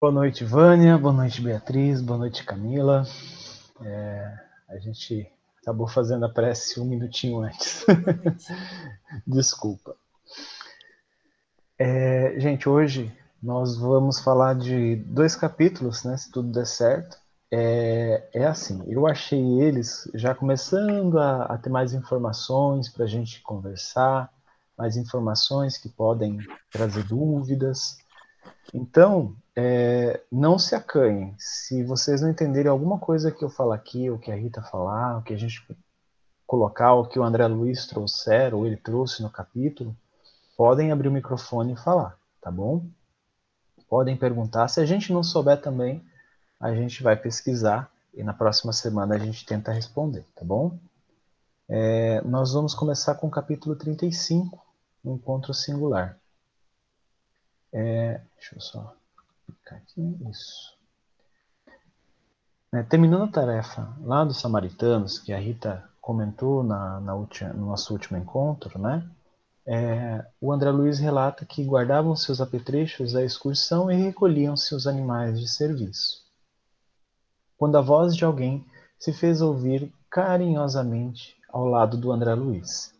Boa noite, Vânia. Boa noite, Beatriz. Boa noite, Camila. É, a gente acabou fazendo a prece um minutinho antes. Desculpa. É, gente, hoje nós vamos falar de dois capítulos, né? Se tudo der certo. É, é assim, eu achei eles já começando a, a ter mais informações para a gente conversar, mais informações que podem trazer dúvidas. Então, é, não se acanhem. Se vocês não entenderem alguma coisa que eu falar aqui, ou que a Rita falar, ou que a gente colocar, ou que o André Luiz trouxer, ou ele trouxe no capítulo, podem abrir o microfone e falar, tá bom? Podem perguntar. Se a gente não souber também, a gente vai pesquisar e na próxima semana a gente tenta responder, tá bom? É, nós vamos começar com o capítulo 35, o encontro singular. É, deixa eu só aqui, isso. É, terminando a tarefa lá dos samaritanos, que a Rita comentou na, na última, no nosso último encontro, né? É, o André Luiz relata que guardavam seus apetrechos da excursão e recolhiam seus animais de serviço. Quando a voz de alguém se fez ouvir carinhosamente ao lado do André Luiz.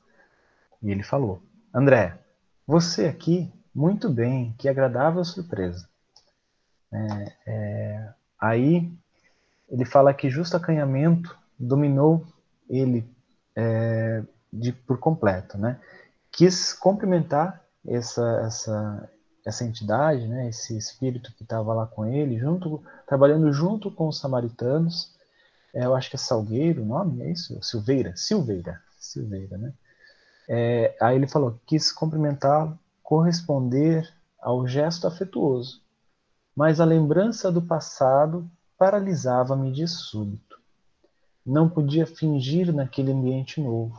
E ele falou: André, você aqui? Muito bem, que agradável surpresa. É, é, aí ele fala que justo acanhamento dominou ele é, de, por completo, né? Quis cumprimentar essa, essa, essa entidade, né? Esse espírito que estava lá com ele, junto, trabalhando junto com os samaritanos. É, eu acho que é Salgueiro o nome, é isso? Silveira, Silveira, Silveira, né? É, aí ele falou, quis cumprimentá-lo, corresponder ao gesto afetuoso mas a lembrança do passado paralisava-me de súbito. Não podia fingir naquele ambiente novo,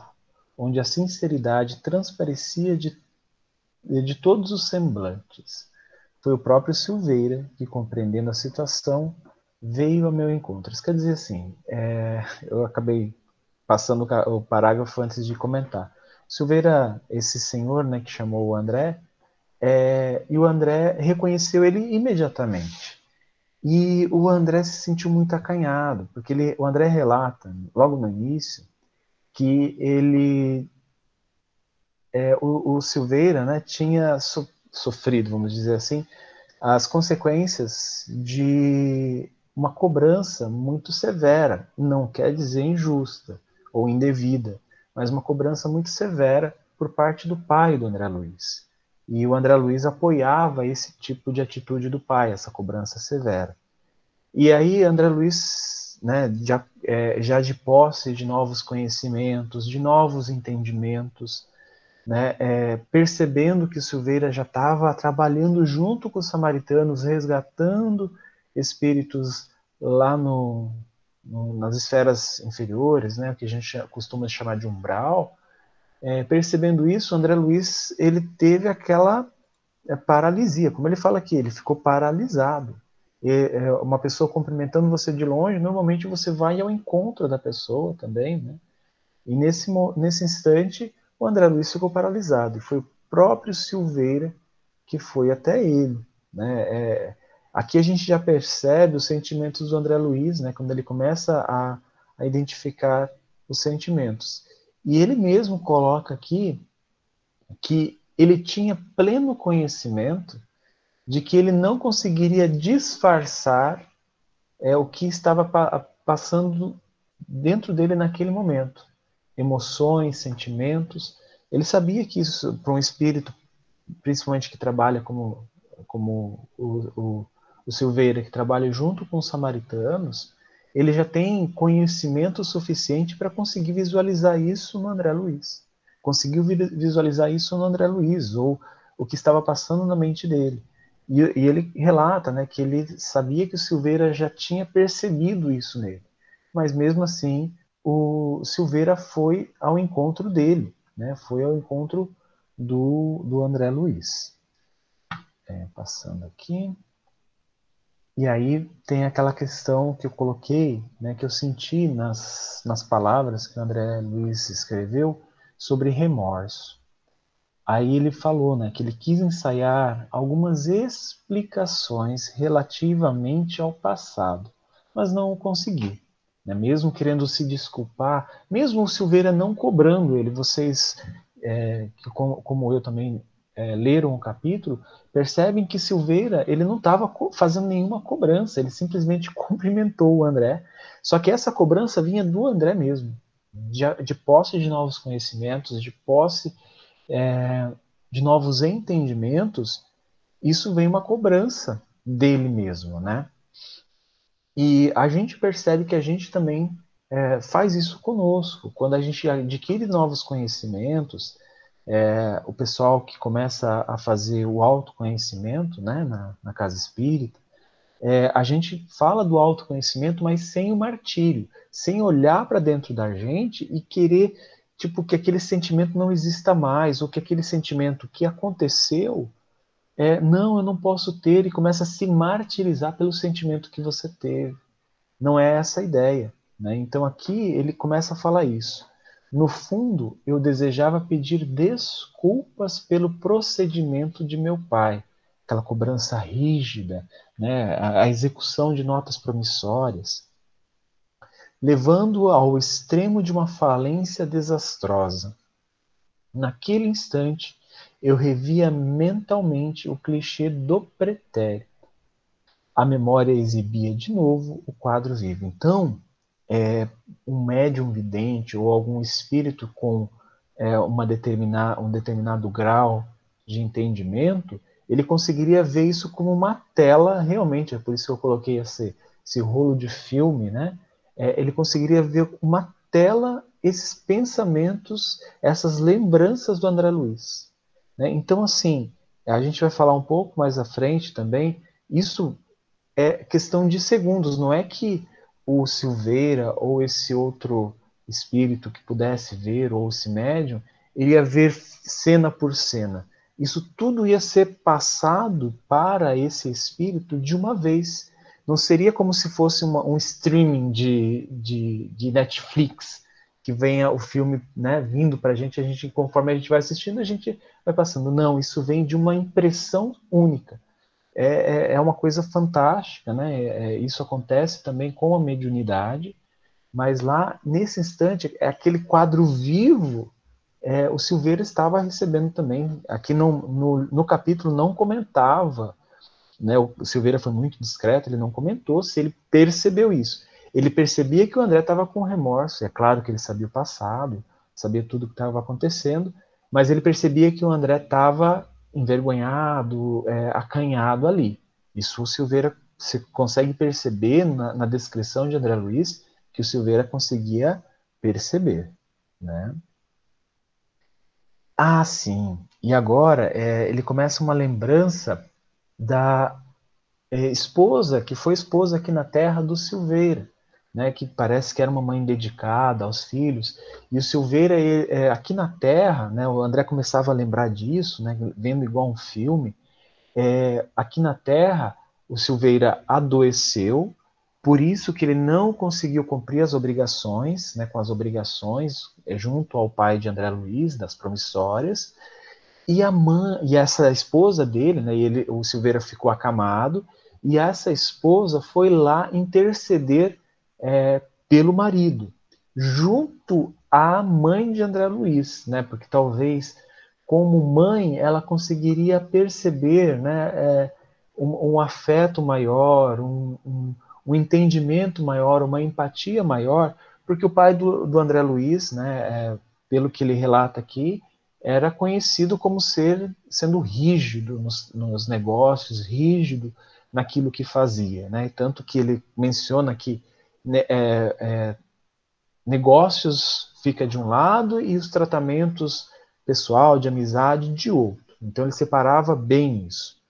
onde a sinceridade transparecia de, de todos os semblantes. Foi o próprio Silveira que, compreendendo a situação, veio ao meu encontro. Isso quer dizer assim, é, eu acabei passando o parágrafo antes de comentar. Silveira, esse senhor né, que chamou o André, é, e o André reconheceu ele imediatamente. E o André se sentiu muito acanhado, porque ele, o André relata, logo no início, que ele, é, o, o, Silveira, né, tinha so, sofrido, vamos dizer assim, as consequências de uma cobrança muito severa, não quer dizer injusta ou indevida, mas uma cobrança muito severa por parte do pai do André Luiz. E o André Luiz apoiava esse tipo de atitude do pai, essa cobrança severa. E aí André Luiz, né, já, é, já de posse de novos conhecimentos, de novos entendimentos, né, é, percebendo que Silveira já estava trabalhando junto com os samaritanos, resgatando espíritos lá no, no, nas esferas inferiores, né, que a gente costuma chamar de umbral, é, percebendo isso, André Luiz ele teve aquela é, paralisia, como ele fala aqui, ele ficou paralisado. E, é, uma pessoa cumprimentando você de longe, normalmente você vai ao encontro da pessoa também, né? E nesse, nesse instante, o André Luiz ficou paralisado. E foi o próprio Silveira que foi até ele. Né? É, aqui a gente já percebe os sentimentos do André Luiz, né? quando ele começa a, a identificar os sentimentos. E ele mesmo coloca aqui que ele tinha pleno conhecimento de que ele não conseguiria disfarçar é, o que estava pa passando dentro dele naquele momento. Emoções, sentimentos. Ele sabia que isso, para um espírito, principalmente que trabalha como, como o, o, o Silveira, que trabalha junto com os samaritanos, ele já tem conhecimento suficiente para conseguir visualizar isso no André Luiz. Conseguiu visualizar isso no André Luiz, ou o que estava passando na mente dele. E, e, ele relata né, que ele sabia que o Silveira já tinha percebido isso nele. Mas mesmo assim, o Silveira foi ao encontro dele, né, foi ao encontro do, do André Luiz. É, passando aqui. E aí tem aquela questão que eu coloquei, né, que eu senti nas, nas palavras que o André Luiz escreveu sobre remorso. aí ele falou né, que ele quis ensaiar algumas explicações relativamente ao passado, mas não conseguiu. Né? Mesmo querendo se desculpar, mesmo o Silveira não cobrando ele, vocês, é, que como, como, eu também é, leram o capítulo, percebem que Silveira ele não estava fazendo nenhuma cobrança, ele simplesmente cumprimentou o André. Só que essa cobrança vinha do André mesmo, de, de posse de novos conhecimentos, de posse é, de novos entendimentos. Isso vem uma cobrança dele mesmo, né? E a gente percebe que a gente também é, faz isso conosco. Quando a gente adquire novos conhecimentos, é, o pessoal que começa a fazer o autoconhecimento né, na, na casa espírita, é, a gente fala do autoconhecimento, mas sem o martírio, sem olhar para dentro da gente e querer tipo que aquele sentimento não exista mais, ou que aquele sentimento que aconteceu, é, não, eu não posso ter, e começa a se martirizar pelo sentimento que você teve. Não é essa a ideia. Né? Então aqui ele começa a falar isso. No fundo, eu desejava pedir desculpas pelo procedimento de meu pai, aquela cobrança rígida, né, a, execução de notas promissórias, levando ao extremo de uma falência desastrosa. Naquele instante, eu revia mentalmente o clichê do pretérito. A memória exibia de novo o quadro vivo. Então, é, um médium vidente ou algum espírito com é, uma determinada, um determinado grau de entendimento, ele conseguiria ver isso como uma tela realmente, é por isso que eu coloquei esse, esse rolo de filme, né? É, ele conseguiria ver uma tela esses pensamentos, essas lembranças do André Luiz. Né? Então, assim, a gente vai falar um pouco mais à frente também, isso é questão de segundos, não é que o Silveira ou esse outro espírito que pudesse ver, ou esse médium, iria ver cena por cena. Isso tudo ia ser passado para esse espírito de uma vez. Não seria como se fosse uma, um streaming de, de, de, Netflix, que venha o filme né, vindo para a gente, a gente, conforme a gente vai assistindo, a gente vai passando. Não, isso vem de uma impressão única é, é, é uma coisa fantástica, né? É, é, isso acontece também com a mediunidade, mas lá, nesse instante, é aquele quadro vivo, é, o Silveira estava recebendo também. Aqui no, no, no capítulo não comentava, né? o Silveira foi muito discreto, ele não comentou se ele percebeu isso. Ele percebia que o André estava com remorso, é claro que ele sabia o passado, sabia tudo o que estava acontecendo, mas ele percebia que o André estava envergonhado, é, acanhado ali. Isso o Silveira você consegue perceber na, na, descrição de André Luiz que o Silveira conseguia perceber, né? Ah, sim. E agora é, ele começa uma lembrança da é, esposa que foi esposa aqui na terra do Silveira né, que parece que era uma mãe dedicada aos filhos. E o Silveira, ele, é, aqui na Terra, né, o André começava a lembrar disso, né, vendo igual um filme. É, aqui na Terra, o Silveira adoeceu, por isso que ele não conseguiu cumprir as obrigações, né, com as obrigações é, junto ao pai de André Luiz, das promissórias. E a mãe, e essa esposa dele, né, ele, o Silveira ficou acamado, e essa esposa foi lá interceder é, pelo marido, junto à mãe de André Luiz, né? Porque talvez como mãe ela conseguiria perceber, né? É, um, um, afeto maior, um, um, um, entendimento maior, uma empatia maior, porque o pai do, do André Luiz, né? É, pelo que ele relata aqui, era conhecido como ser sendo rígido nos, nos negócios, rígido naquilo que fazia, né? Tanto que ele menciona que é, é, negócios fica de um lado e os tratamentos pessoal, de amizade, de outro. Então ele separava bem isso.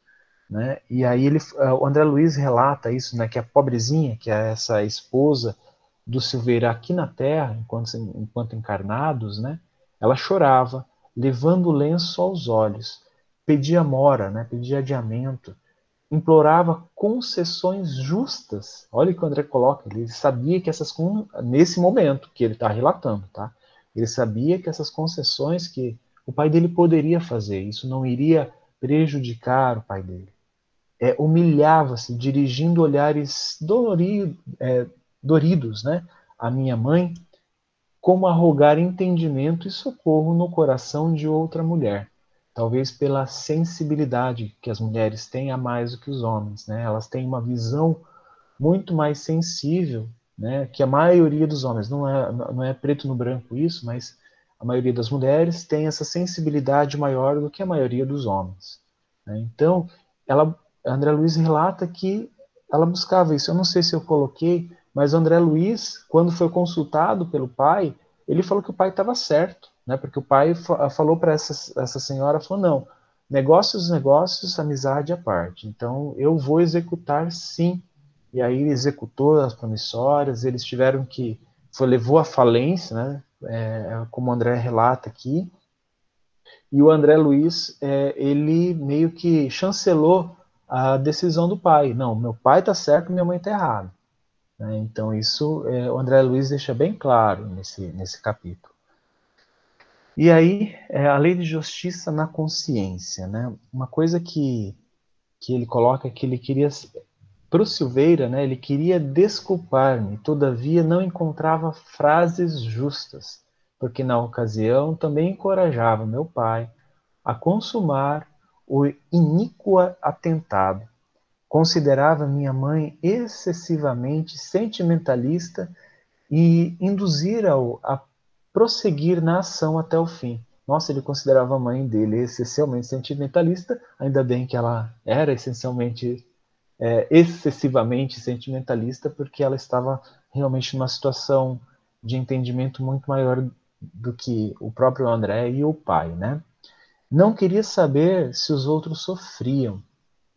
Né? E aí ele, é, o André Luiz relata isso, né, que a pobrezinha, que é essa esposa do Silveira aqui na Terra, enquanto, enquanto encarnados, né, ela chorava, levando o lenço aos olhos, pedia mora, né, pedia adiamento, implorava concessões justas. Olha o que o André coloca, ele sabia que essas nesse momento que ele está relatando, tá? Ele sabia que essas concessões que o pai dele poderia fazer, isso não iria prejudicar o pai dele. É, Humilhava-se, dirigindo olhares dolorido, é, doridos né, à minha mãe, como a rogar entendimento e socorro no coração de outra mulher. Talvez pela sensibilidade que as mulheres têm a mais do que os homens. Né? Elas têm uma visão muito mais sensível né, que a maioria dos homens. Não é, não é preto no branco isso, mas a maioria das mulheres tem essa sensibilidade maior do que a maioria dos homens. Né? Então, ela, André Luiz relata que ela buscava isso. Eu não sei se eu coloquei, mas André Luiz, quando foi consultado pelo pai, ele falou que o pai estava certo, né? Porque o pai falou para essa, essa senhora, falou não, negócios, negócios, amizade à parte. Então eu vou executar sim. E aí ele executou as promissórias. Eles tiveram que foi levou à falência, né? É, como o André relata aqui. E o André Luiz, é, ele meio que chancelou a decisão do pai. Não, meu pai está certo, minha mãe está errada. Né? Então, isso é, o André Luiz deixa bem claro nesse, nesse capítulo. E aí, é a lei de justiça na consciência. Né? Uma coisa que, que ele coloca é que ele queria, para o Silveira, né, ele queria desculpar-me, todavia não encontrava frases justas, porque na ocasião também encorajava meu pai a consumar o iníquo atentado Considerava minha mãe excessivamente sentimentalista e induzira-o a prosseguir na ação até o fim. Nossa, ele considerava a mãe dele excessivamente sentimentalista, ainda bem que ela era essencialmente, é, excessivamente sentimentalista, porque ela estava realmente numa situação de entendimento muito maior do que o próprio André e o pai, né? Não queria saber se os outros sofriam,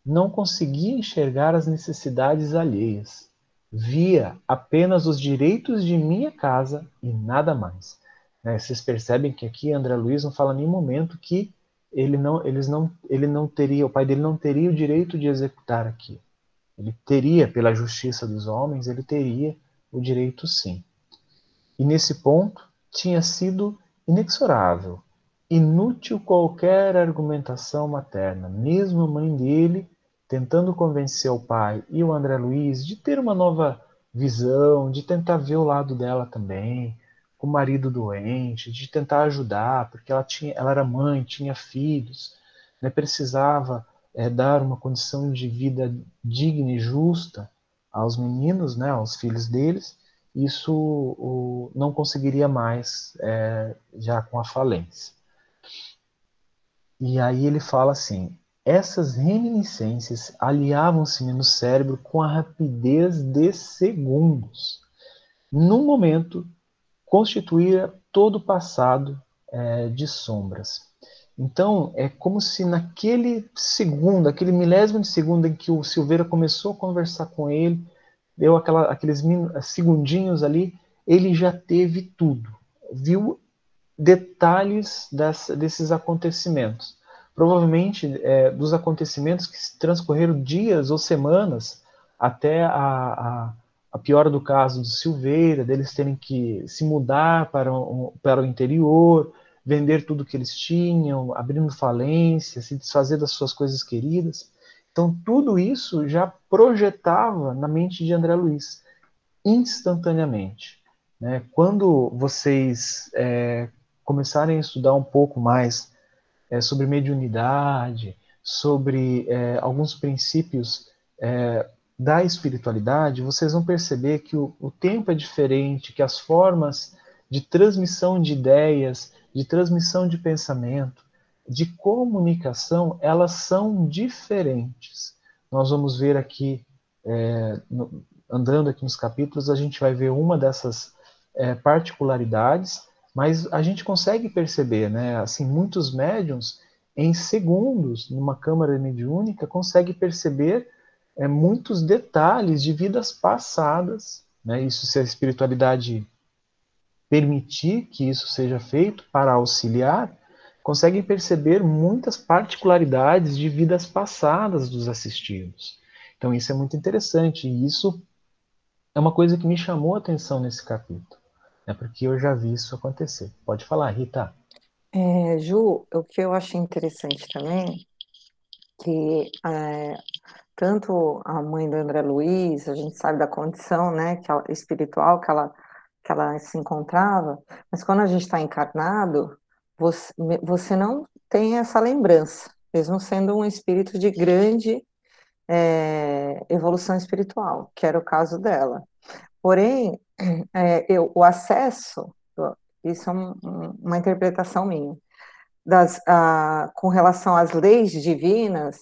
não conseguia enxergar as necessidades alheias. Via apenas os direitos de minha casa e nada mais. Né? Vocês percebem que aqui André Luiz não fala em nenhum momento que ele não, eles não, ele não teria, o pai dele não teria o direito de executar aqui. Ele teria, pela justiça dos homens, ele teria o direito sim. E nesse ponto tinha sido inexorável, inútil qualquer argumentação materna. Mesmo a mãe dele tentando convencer o pai e o André Luiz de ter uma nova visão, de tentar ver o lado dela também, o marido doente, de tentar ajudar, porque ela tinha, ela era mãe, tinha filhos, né, precisava é, dar uma condição de vida digna e justa aos meninos, né, aos filhos deles. Isso o, não conseguiria mais é, já com a falência. E aí ele fala assim: essas reminiscências aliavam-se no cérebro com a rapidez de segundos. Num momento, constituía todo o passado é, de sombras. Então, é como se naquele segundo, aquele milésimo de segundo em que o Silveira começou a conversar com ele, deu aquela, aqueles segundinhos ali, ele já teve tudo, viu detalhes dessa, desses acontecimentos provavelmente é, dos acontecimentos que transcorreram dias ou semanas até a, a, a, piora do caso do Silveira, deles terem que se mudar para, para o interior, vender tudo que eles tinham, abrindo falência, se desfazer das suas coisas queridas. Então, tudo isso já projetava na mente de André Luiz, instantaneamente. Né? Quando vocês é, começarem a estudar um pouco mais é, sobre mediunidade, sobre é, alguns princípios é, da espiritualidade, vocês vão perceber que o, o tempo é diferente, que as formas de transmissão de ideias, de transmissão de pensamento, de comunicação, elas são diferentes. Nós vamos ver aqui, é, no, andando aqui nos capítulos, a gente vai ver uma dessas é, particularidades mas a gente consegue perceber, né? Assim, muitos médiums, em segundos, numa câmara mediúnica, consegue perceber é, muitos detalhes de vidas passadas. Né? Isso se a espiritualidade permitir que isso seja feito para auxiliar, conseguem perceber muitas particularidades de vidas passadas dos assistidos. Então isso é muito interessante e isso é uma coisa que me chamou a atenção nesse capítulo é porque eu já vi isso acontecer. Pode falar, Rita. É, Ju, o que eu achei interessante também, que é, tanto a mãe do André Luiz, a gente sabe da condição, né, que ela, espiritual que ela, que ela se encontrava, mas quando a gente está encarnado, você, você não tem essa lembrança, mesmo sendo um espírito de grande é, evolução espiritual, que era o caso dela. Porém, é, eu, o acesso, isso é um, uma interpretação minha, das, a, com relação às leis divinas,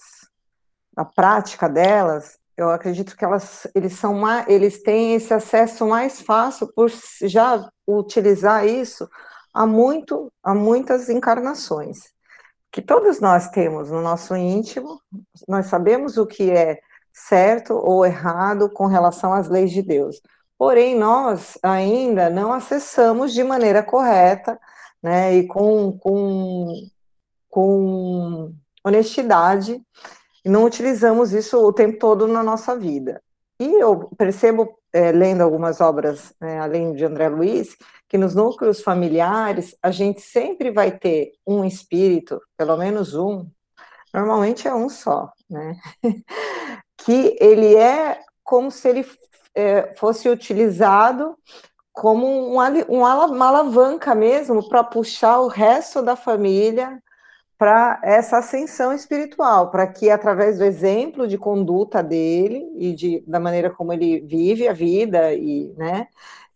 a prática delas, eu acredito que elas, eles são mais, eles têm esse acesso mais fácil por já utilizar isso há muito, há muitas encarnações que todos nós temos no nosso íntimo, nós sabemos o que é certo ou errado com relação às leis de Deus. Porém, nós ainda não acessamos de maneira correta, né, e com, com, com honestidade, não utilizamos isso o tempo todo na nossa vida. E eu percebo, é, lendo algumas obras, né, além de André Luiz, que nos núcleos familiares a gente sempre vai ter um espírito, pelo menos um, normalmente é um só, né? que ele é como se ele é, fosse utilizado como um, uma alavanca mesmo para puxar o resto da família para essa ascensão espiritual, para que através do exemplo de conduta dele e de, da maneira como ele vive a vida e, né,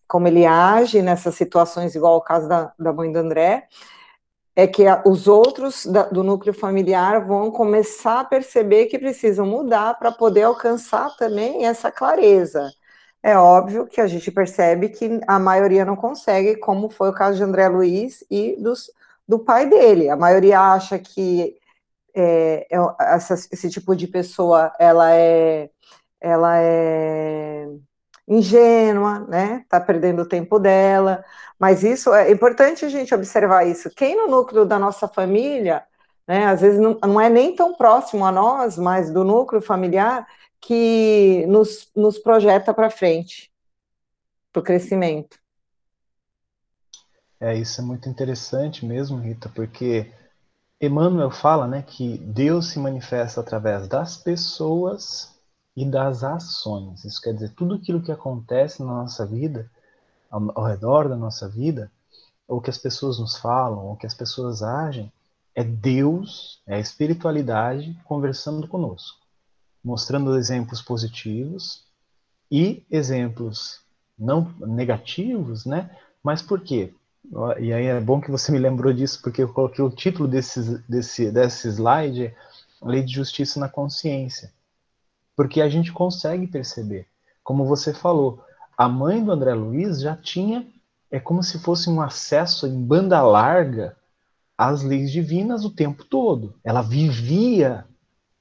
como ele age nessas situações, igual ao caso da, da mãe do André, é que a, os outros da, do núcleo familiar vão começar a perceber que precisam mudar para poder alcançar também essa clareza. É óbvio que a gente percebe que a maioria não consegue, como foi o caso de André Luiz e dos do pai dele. A maioria acha que é, é, essa, esse tipo de pessoa ela é, ela é ingênua, né? Tá perdendo o tempo dela. Mas isso é importante a gente observar isso. Quem no núcleo da nossa família, né? Às vezes não, não é nem tão próximo a nós, mas do núcleo familiar que nos, nos projeta para frente, para o crescimento. É, isso é muito interessante mesmo, Rita, porque Emmanuel fala né, que Deus se manifesta através das pessoas e das ações. Isso quer dizer, tudo aquilo que acontece na nossa vida, ao, ao redor da nossa vida, ou que as pessoas nos falam, ou que as pessoas agem, é Deus, é a espiritualidade conversando conosco, mostrando exemplos positivos e exemplos não negativos, né? Mas por quê? E aí é bom que você me lembrou disso, porque eu coloquei o título desse, desse, desse slide, Lei de Justiça na Consciência. Porque a gente consegue perceber, como você falou, a mãe do André Luiz já tinha, é como se fosse um acesso em banda larga às leis divinas o tempo todo. Ela vivia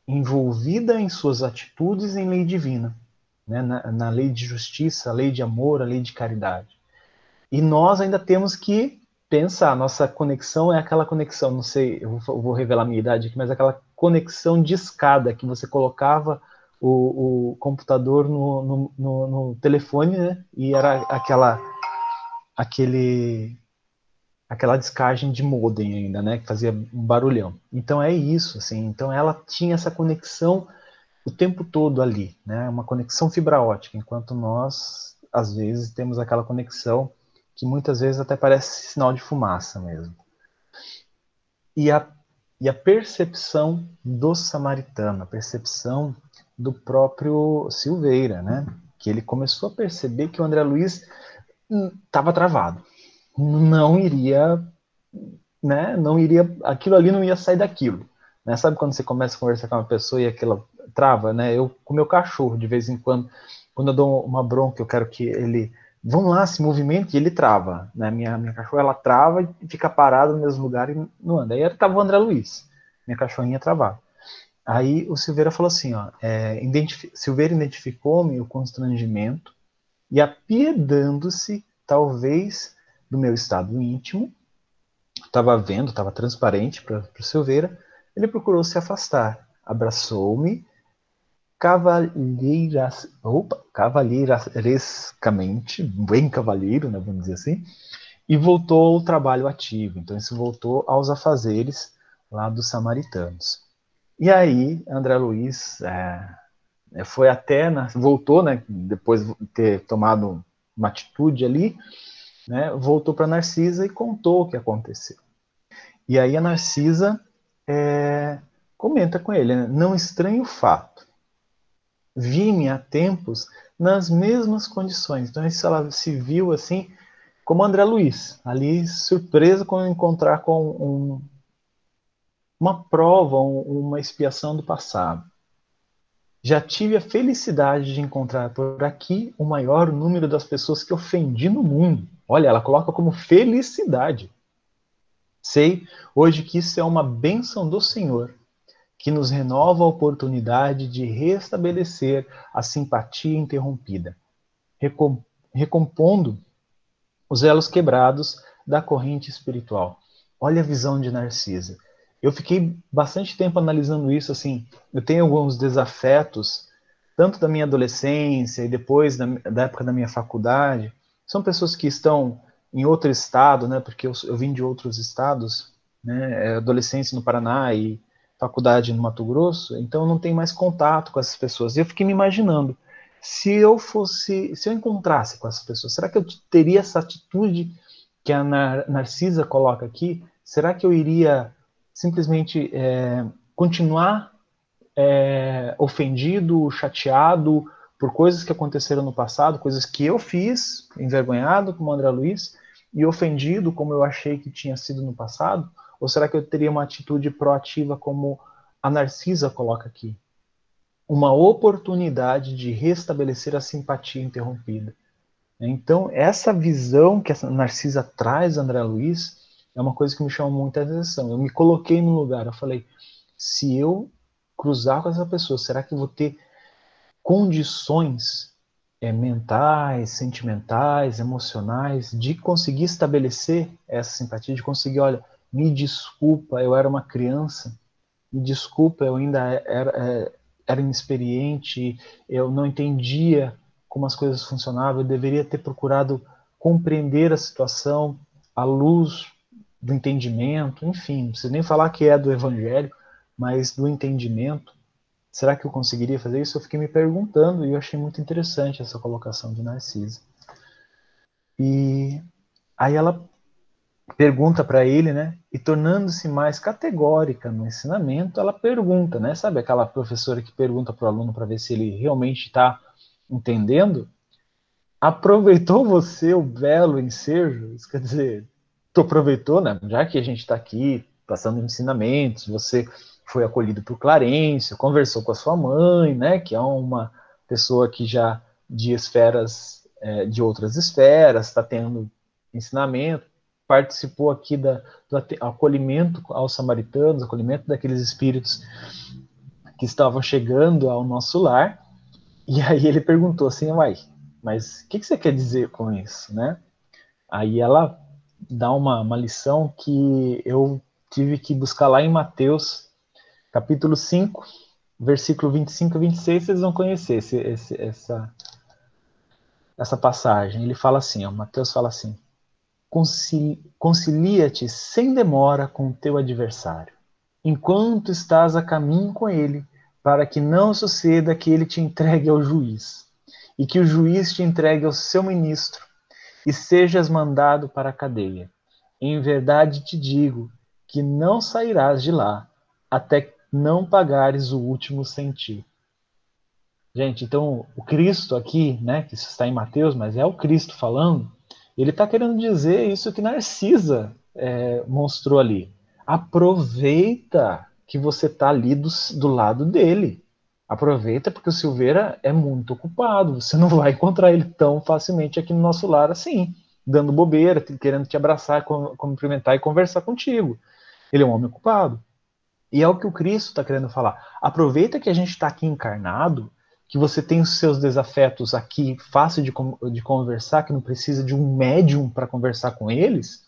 envolvida em suas atitudes em lei divina, né? na, na lei de justiça, a lei de amor, a lei de caridade. E nós ainda temos que pensar, nossa conexão é aquela conexão, não sei, eu vou revelar minha idade aqui, mas aquela conexão de escada que você colocava o, o computador no, no, no, no, telefone, né? E era aquela aquele aquela descagem de modem ainda, né? Que fazia um barulhão. Então é isso, assim. Então ela tinha essa conexão o tempo todo ali, né? Uma conexão fibra ótica, enquanto nós às vezes temos aquela conexão que muitas vezes até parece sinal de fumaça mesmo. E a, e a percepção do samaritano, a percepção do próprio Silveira, né? Que ele começou a perceber que o André Luiz estava travado. Não iria, né? Não iria, aquilo ali não ia sair daquilo. Né? Sabe quando você começa a conversar com uma pessoa e aquela trava, né? Eu com meu cachorro, de vez em quando, quando eu dou uma bronca, eu quero que ele vão lá, se movimenta e ele trava. Né? Minha, minha cachorra ela trava e fica parada no mesmo lugar e não anda. Aí estava o André Luiz, minha cachorrinha travava. Aí o Silveira falou assim, ó, é, Silveira identificou-me o constrangimento e apiedando-se, talvez, do meu estado íntimo, estava vendo, estava transparente para o Silveira, ele procurou se afastar, abraçou-me cavalheiras, opa, cavalheirescamente, bem cavalheiro, né, vamos dizer assim, e voltou ao trabalho ativo. Então, isso voltou aos afazeres lá dos samaritanos. E aí, André Luiz é, foi até, na, voltou, né, depois de ter tomado uma atitude ali, né, voltou para Narcisa e contou o que aconteceu. E aí a Narcisa é, comenta com ele, né, não estranho o fato, vi-me há tempos nas mesmas condições. Então isso ela se viu assim, como André Luiz, ali surpresa quando encontrar com um, uma prova, um, uma expiação do passado. Já tive a felicidade de encontrar por aqui o maior número das pessoas que ofendi no mundo. Olha, ela coloca como felicidade. Sei hoje que isso é uma bênção do Senhor, que nos renova a oportunidade de restabelecer a simpatia interrompida, recompondo os elos quebrados da corrente espiritual. Olha a visão de Narcisa. Eu fiquei bastante tempo analisando isso, assim, eu tenho alguns desafetos, tanto da minha adolescência e depois da, da época da minha faculdade, são pessoas que estão em outro estado, né, porque eu, eu vim de outros estados, né, é adolescência no Paraná e faculdade no Mato Grosso, então não tenho mais contato com essas pessoas. E eu fiquei me imaginando, se eu fosse, se eu encontrasse com essas pessoas, será que eu teria essa atitude que a Nar Narcisa coloca aqui? Será que eu iria simplesmente é, continuar é, ofendido, chateado por coisas que aconteceram no passado, coisas que eu fiz, envergonhado como André Luiz, e ofendido como eu achei que tinha sido no passado? Ou será que eu teria uma atitude proativa como a Narcisa coloca aqui? uma oportunidade de restabelecer a simpatia interrompida. Então, essa visão que a Narcisa traz, André Luiz, é uma coisa que me chama muita atenção. Eu me coloquei no lugar, eu falei, se eu cruzar com essa pessoa, será que eu vou ter condições é, mentais, sentimentais, emocionais, de conseguir estabelecer essa simpatia, de conseguir, olha, me desculpa, eu era uma criança, me desculpa, eu ainda era, é, era inexperiente, eu não entendia como as coisas funcionavam, eu deveria ter procurado compreender a situação à luz do entendimento, enfim, não preciso nem falar que é do evangelho, mas do entendimento. Será que eu conseguiria fazer isso? Eu fiquei me perguntando e eu achei muito interessante essa colocação de Narcisa. E aí ela pergunta para ele, né? E tornando-se mais categórica no ensinamento, ela pergunta, né? Sabe aquela professora que pergunta para o aluno para ver se ele realmente está entendendo? Aproveitou você o belo ensejo? Isso quer dizer, tu aproveitou, né? Já que a gente está aqui passando ensinamentos, você foi acolhido por Clarêncio, conversou com a sua mãe, né? Que é uma pessoa que já de esferas, é, de outras esferas, está tendo ensinamento participou aqui da, do acolhimento aos samaritanos, acolhimento daqueles espíritos que estavam chegando ao nosso lar. E aí ele perguntou assim, uai, mas o que, que, você quer dizer com isso, né? Aí ela dá uma, uma lição que eu tive que buscar lá em Mateus, capítulo 5, versículo 25 e 26, vocês vão conhecer esse, esse, essa, essa passagem. Ele fala assim, ó, Mateus fala assim, concilia-te sem demora com teu adversário, enquanto estás a caminho com ele, para que não suceda que ele te entregue ao juiz, e que o juiz te entregue ao seu ministro, e sejas mandado para a cadeia. Em verdade te digo que não sairás de lá até não pagares o último centavo. Gente, então o Cristo aqui, né, que está em Mateus, mas é o Cristo falando, ele está querendo dizer isso que Narcisa é, mostrou ali. Aproveita que você está ali do, do lado dele. Aproveita porque o Silveira é muito ocupado. Você não vai encontrar ele tão facilmente aqui no nosso lar assim, dando bobeira, querendo te abraçar, cumprimentar e conversar contigo. Ele é um homem ocupado. E é o que o Cristo está querendo falar. Aproveita que a gente está aqui encarnado que você tem os seus desafetos aqui fácil de, de conversar, que não precisa de um médium para conversar com eles,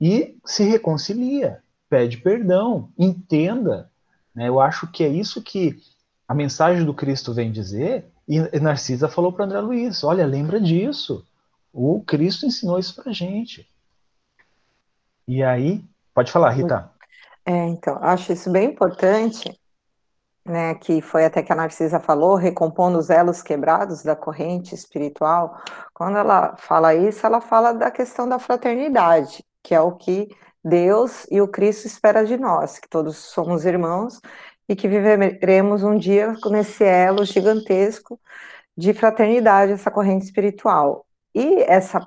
e se reconcilia, pede perdão, entenda. Né? Eu acho que é isso que a mensagem do Cristo vem dizer, e Narcisa falou para André Luiz: olha, lembra disso. O Cristo ensinou isso para gente. E aí, pode falar, Rita. É, então, acho isso bem importante, né, que foi até que a Narcisa falou, recompondo os elos quebrados da corrente espiritual. Quando ela fala isso, ela fala da questão da fraternidade, que é o que Deus e o Cristo espera de nós, que todos somos irmãos e que viveremos um dia nesse elo gigantesco de fraternidade, essa corrente espiritual. E essa,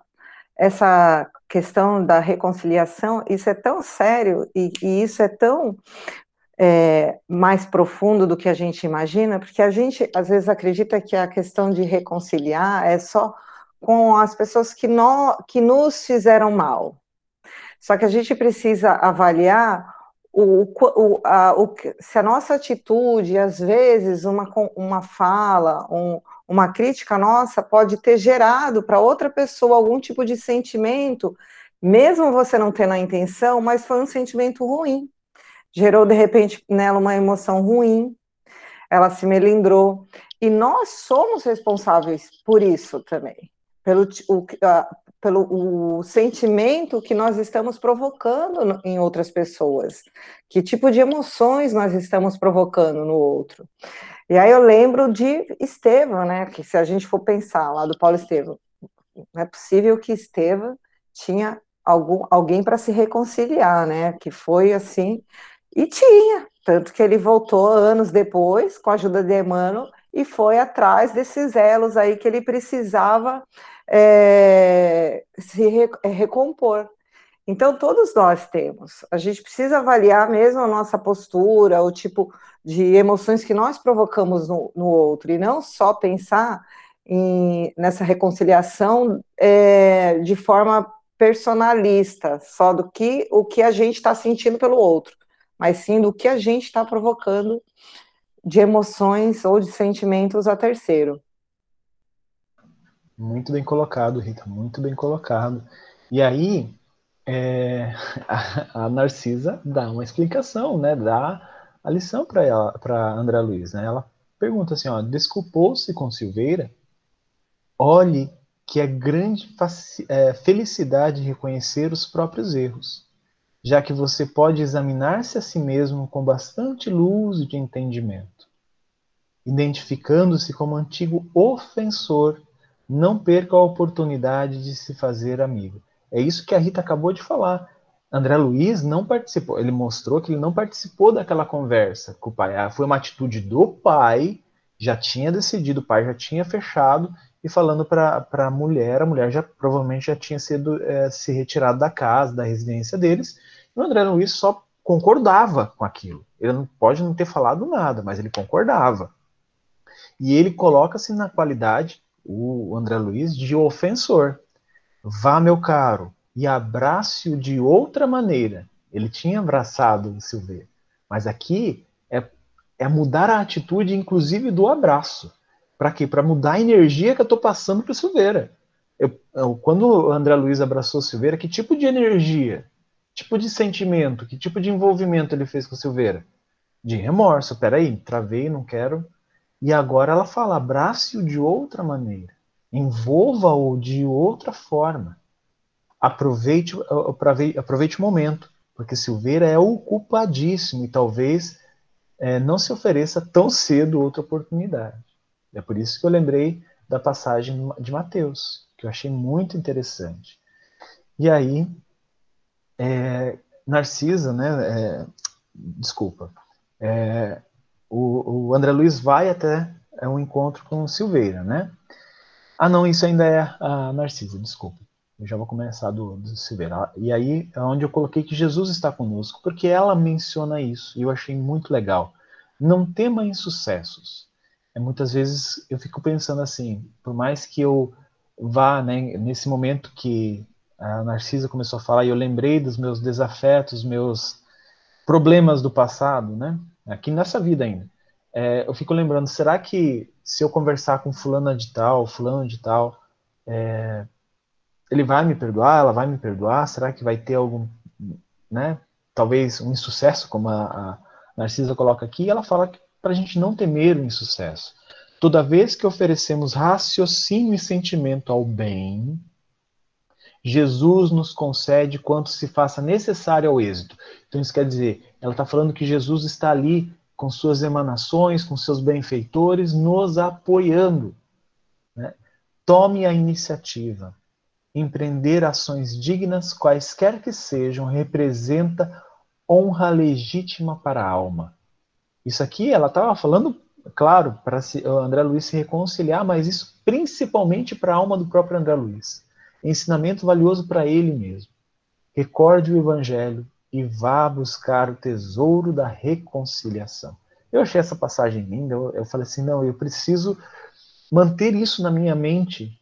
essa questão da reconciliação, isso é tão sério e, e isso é tão é, mais profundo do que a gente imagina, porque a gente às vezes acredita que a questão de reconciliar é só com as pessoas que, no, que nos fizeram mal. Só que a gente precisa avaliar o, o, a, o, se a nossa atitude, às vezes, uma, uma fala, um, uma crítica nossa pode ter gerado para outra pessoa algum tipo de sentimento, mesmo você não tendo a intenção, mas foi um sentimento ruim. Gerou, de repente, nela uma emoção ruim, ela se melindrou. E nós somos responsáveis por isso também, pelo, o, pelo o sentimento que nós estamos provocando em outras pessoas, que tipo de emoções nós estamos provocando no outro. E aí eu lembro de Estevão, né? Que se a gente for pensar lá do Paulo Estevão, não é possível que Estevão tinha algum, alguém para se reconciliar, né? Que foi assim, e tinha, tanto que ele voltou anos depois, com a ajuda de Emmanuel, e foi atrás desses elos aí que ele precisava é, se re, é, recompor. Então, todos nós temos. A gente precisa avaliar mesmo a nossa postura, o tipo de emoções que nós provocamos no, no outro, e não só pensar em, nessa reconciliação é, de forma personalista, só do que o que a gente está sentindo pelo outro, mas sim do que a gente está provocando de emoções ou de sentimentos a terceiro. Muito bem colocado, Rita, muito bem colocado. E aí, é, a, a, Narcisa dá uma explicação, né? Dá a lição para ela, para André Luiz, né? Ela pergunta assim, ó, desculpou-se com Silveira? Olhe que é grande é, felicidade reconhecer os próprios erros, já que você pode examinar-se a si mesmo com bastante luz de entendimento, identificando-se como antigo ofensor não perca a oportunidade de se fazer amigo. É isso que a Rita acabou de falar. André Luiz não participou, ele mostrou que ele não participou daquela conversa com o pai. Ah, foi uma atitude do pai, já tinha decidido, o pai já tinha fechado e falando para a mulher, a mulher já provavelmente já tinha sido é, se retirado da casa, da residência deles, o André Luiz só concordava com aquilo. Ele não pode não ter falado nada, mas ele concordava. E ele coloca-se na qualidade o André Luiz de ofensor. Vá, meu caro, e abrace-o de outra maneira. Ele tinha abraçado o Silveira, mas aqui é, é mudar a atitude, inclusive do abraço. Para quê? Para mudar a energia que eu estou passando para o Silveira. Eu, eu, quando o André Luiz abraçou o Silveira, que tipo de energia, tipo de sentimento, que tipo de envolvimento ele fez com o Silveira? De remorso. Peraí, travei, não quero e agora ela fala: abrace-o de outra maneira, envolva-o de outra forma. Aproveite, aproveite, aproveite o momento, porque Silveira é ocupadíssimo e talvez é, não se ofereça tão cedo outra oportunidade. É por isso que eu lembrei da passagem de Mateus, que eu achei muito interessante. E aí, é, Narcisa, né? É, desculpa. É, o, o André Luiz vai até é um encontro com Silveira, né? Ah, não, isso ainda é a Narcisa, desculpa. Eu já vou começar do, do Silveira. E aí é onde eu coloquei que Jesus está conosco, porque ela menciona isso e eu achei muito legal. Não tema insucessos. É, muitas vezes eu fico pensando assim, por mais que eu vá, né, nesse momento que a Narcisa começou a falar, e eu lembrei dos meus desafetos, meus problemas do passado, né? aqui nessa vida ainda. É, eu fico lembrando, será que se eu conversar com fulana de tal, fulano de tal, é, ele vai me perdoar, ela vai me perdoar? Será que vai ter algum, né, talvez um insucesso, como a, a Narcisa coloca aqui? Ela fala para a gente não temer o insucesso. Toda vez que oferecemos raciocínio e sentimento ao bem, Jesus nos concede quanto se faça necessário ao êxito. Então isso quer dizer, ela está falando que Jesus está ali com suas emanações, com seus benfeitores, nos apoiando. Né? Tome a iniciativa. Empreender ações dignas, quaisquer que sejam, representa honra legítima para a alma. Isso aqui ela estava falando, claro, para André Luiz se reconciliar, mas isso principalmente para a alma do próprio André Luiz. Ensinamento valioso para ele mesmo. Recorde o Evangelho e vá buscar o tesouro da reconciliação. Eu achei essa passagem linda, eu, eu falei assim, não, eu preciso manter isso na minha mente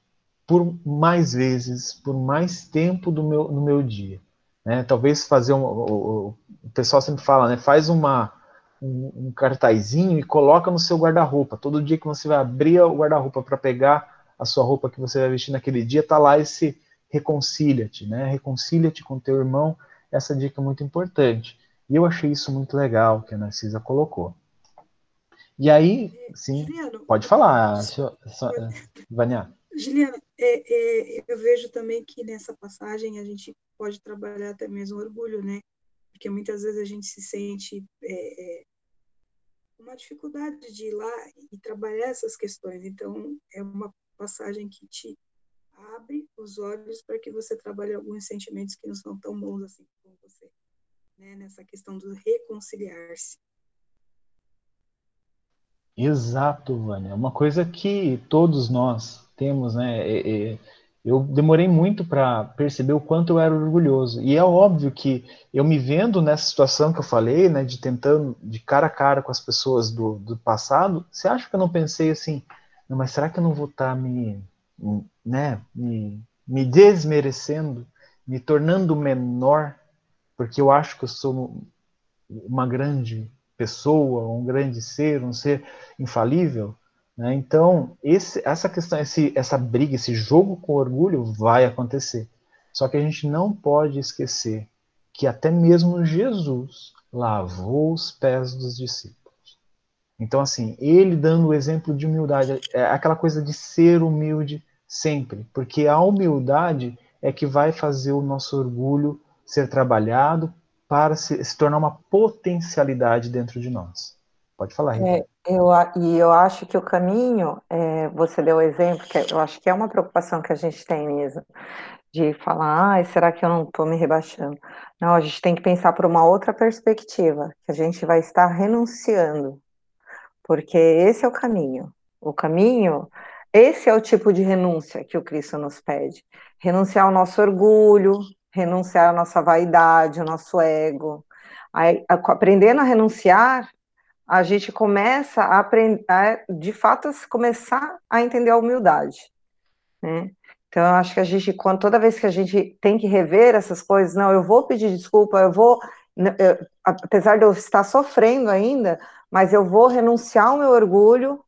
por mais vezes, por mais tempo do meu, no meu dia. Né? Talvez fazer um, o, o, pessoal sempre fala, né? Faz uma um, um cartazinho e coloca no seu guarda-roupa. Todo dia que você vai abrir o guarda-roupa para pegar a sua roupa que você vai vestir naquele dia, tá lá esse reconcilia-te, né? Reconcilia-te com teu irmão. Essa dica é muito importante. E eu achei isso muito legal que a Narcisa colocou. E aí, sim, Juliano, pode falar, Vânia. Juliana, é, é, eu vejo também que nessa passagem a gente pode trabalhar até mesmo orgulho, né? Porque muitas vezes a gente se sente é, é uma dificuldade de ir lá e trabalhar essas questões. Então, é uma passagem que te abre os olhos para que você trabalhe alguns sentimentos que não são tão bons assim como você, né? Nessa questão do reconciliar-se. Exato, Vânia. Uma coisa que todos nós temos, né? É, é, eu demorei muito para perceber o quanto eu era orgulhoso. E é óbvio que eu me vendo nessa situação que eu falei, né, de tentando de cara a cara com as pessoas do, do passado, você acha que eu não pensei assim, mas será que eu não vou estar tá me, né, me, me desmerecendo, me tornando menor, porque eu acho que eu sou uma grande pessoa, um grande ser, um ser infalível? Né? Então, esse, essa questão, esse, essa briga, esse jogo com orgulho vai acontecer. Só que a gente não pode esquecer que até mesmo Jesus lavou os pés dos discípulos. Então, assim, ele dando o exemplo de humildade, é aquela coisa de ser humilde sempre, porque a humildade é que vai fazer o nosso orgulho ser trabalhado para se, se tornar uma potencialidade dentro de nós. Pode falar, Rita. É, eu, e eu acho que o caminho, é, você deu o exemplo, que eu acho que é uma preocupação que a gente tem mesmo, de falar, ah, será que eu não estou me rebaixando? Não, a gente tem que pensar por uma outra perspectiva, que a gente vai estar renunciando, porque esse é o caminho. O caminho, esse é o tipo de renúncia que o Cristo nos pede. Renunciar ao nosso orgulho, renunciar à nossa vaidade, ao nosso ego. Aprendendo a renunciar, a gente começa a aprender, de fato, começar a entender a humildade, né? Então, eu acho que a gente, quando, toda vez que a gente tem que rever essas coisas, não, eu vou pedir desculpa, eu vou, eu, apesar de eu estar sofrendo ainda, mas eu vou renunciar ao meu orgulho,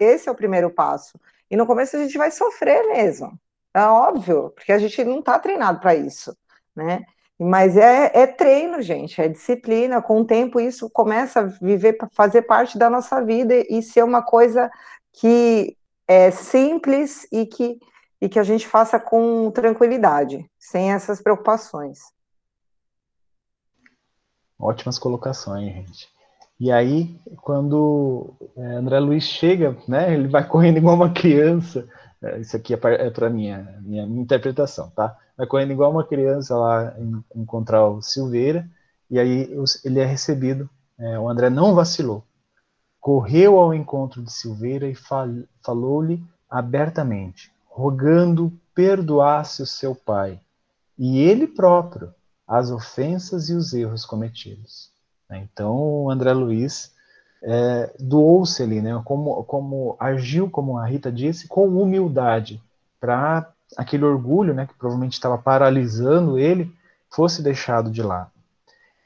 esse é o primeiro passo. E no começo a gente vai sofrer mesmo, é óbvio, porque a gente não está treinado para isso, né? Mas é, é, treino, gente, é disciplina. Com o tempo, isso começa a viver, fazer parte da nossa vida e ser uma coisa que é simples e que, e que a gente faça com tranquilidade, sem essas preocupações. Ótimas colocações, gente. E aí, quando é, André Luiz chega, né, ele vai correndo igual uma criança. É, isso aqui é para minha, minha minha interpretação, tá? vai correndo igual uma criança lá encontrar o Silveira, e aí ele é recebido. É, o André não vacilou. Correu ao encontro de Silveira e fal, falou-lhe abertamente, rogando perdoasse o seu pai, e ele próprio, as ofensas e os erros cometidos. Então, o André Luiz é, doou-se ali, né, como, como agiu, como a Rita disse, com humildade, para aquele orgulho, né, que provavelmente estava paralisando ele, fosse deixado de lado.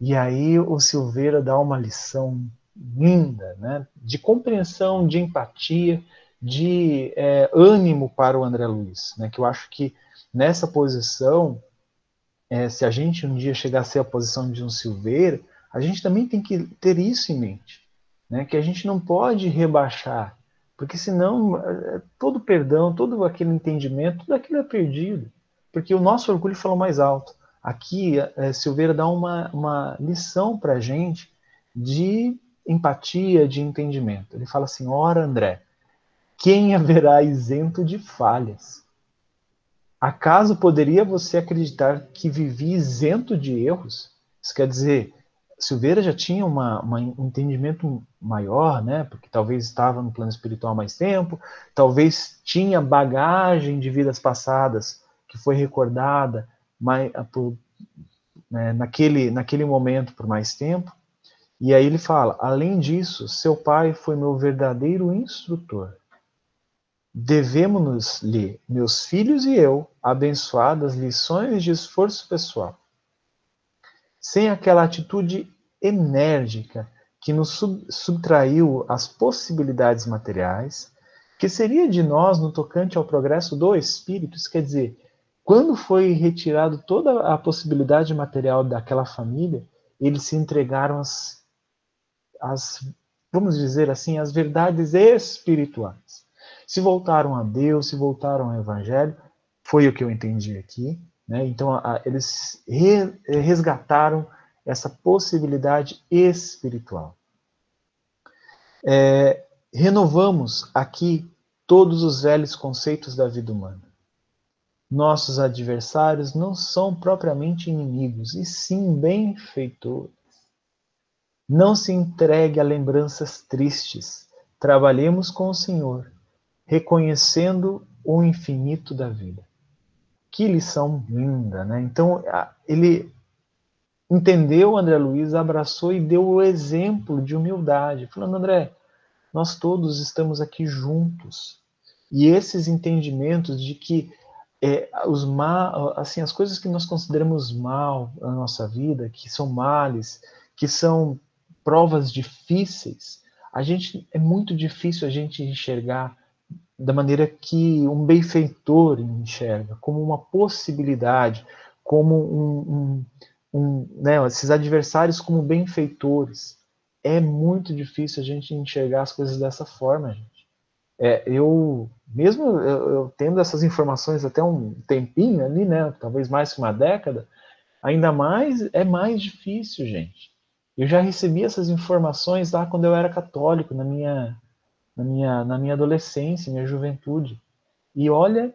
E aí o Silveira dá uma lição linda, né, de compreensão, de empatia, de é, ânimo para o André Luiz, né, que eu acho que nessa posição, é, se a gente um dia chegar a ser a posição de um Silveira, a gente também tem que ter isso em mente, né, que a gente não pode rebaixar porque senão é, todo perdão, todo aquele entendimento, tudo aquilo é perdido. porque o nosso orgulho falou mais alto. Aqui, é, Silveira dá uma, uma lição para a gente de empatia, de entendimento. Ele fala assim: ora, André, quem haverá isento de falhas? Acaso poderia você acreditar que vivia isento de erros? Isso quer dizer, Silveira já tinha uma, uma, um entendimento maior, né? Porque talvez estava no plano espiritual mais tempo, talvez tinha bagagem de vidas passadas que foi recordada mais, por, né, naquele, naquele momento por mais tempo. E aí ele fala: além disso, seu pai foi meu verdadeiro instrutor. Devemos-lhe, meus filhos e eu, abençoadas lições de esforço pessoal. Sem aquela atitude enérgica que nos sub subtraiu as possibilidades materiais, que seria de nós no tocante ao progresso do espírito, isso quer dizer, quando foi retirado toda a possibilidade material daquela família, eles se entregaram às as, vamos dizer assim, as verdades espirituais. Se voltaram a Deus, se voltaram ao Evangelho, foi o que eu entendi aqui. Né? Então, a, eles re, resgataram essa possibilidade espiritual. É, renovamos aqui todos os velhos conceitos da vida humana. Nossos adversários não são propriamente inimigos, e sim benfeitores. Não se entregue a lembranças tristes. Trabalhemos com o Senhor, reconhecendo o infinito da vida. Que lição linda, né? Então, ele entendeu André Luiz, abraçou e deu o exemplo de humildade, falando: André, nós todos estamos aqui juntos. E esses entendimentos de que é, os mal, assim, as coisas que nós consideramos mal na nossa vida, que são males, que são provas difíceis, a gente é muito difícil a gente enxergar da maneira que um benfeitor enxerga, como uma possibilidade, como um, um, um né, esses adversários como benfeitores. É muito difícil a gente enxergar as coisas dessa forma, gente. É, eu, mesmo eu, eu, tendo essas informações até um tempinho ali, né, talvez mais que uma década, ainda mais é mais difícil, gente. Eu já recebi essas informações lá quando eu era católico, na minha, na minha, na minha adolescência, minha juventude. E olha,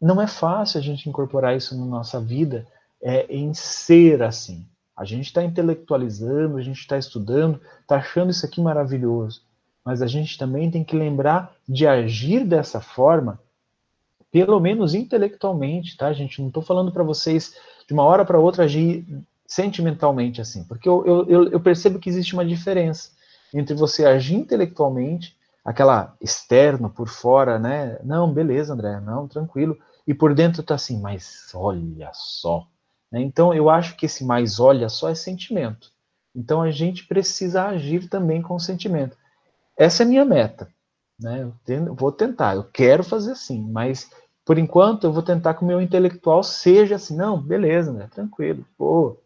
não é fácil a gente incorporar isso na nossa vida, é, em ser assim. A gente está intelectualizando, a gente está estudando, está achando isso aqui maravilhoso. Mas a gente também tem que lembrar de agir dessa forma, pelo menos intelectualmente, tá, gente? Não estou falando para vocês de uma hora para outra agir sentimentalmente assim, porque eu, eu, eu percebo que existe uma diferença entre você agir intelectualmente, aquela externo por fora, né? Não, beleza, André, não, tranquilo. E por dentro tá assim, mas olha só. Né? Então eu acho que esse mais olha só é sentimento. Então a gente precisa agir também com sentimento. Essa é a minha meta. Né? Eu vou tentar, eu quero fazer assim, mas por enquanto eu vou tentar que o meu intelectual seja assim, não, beleza, né? Tranquilo, pô,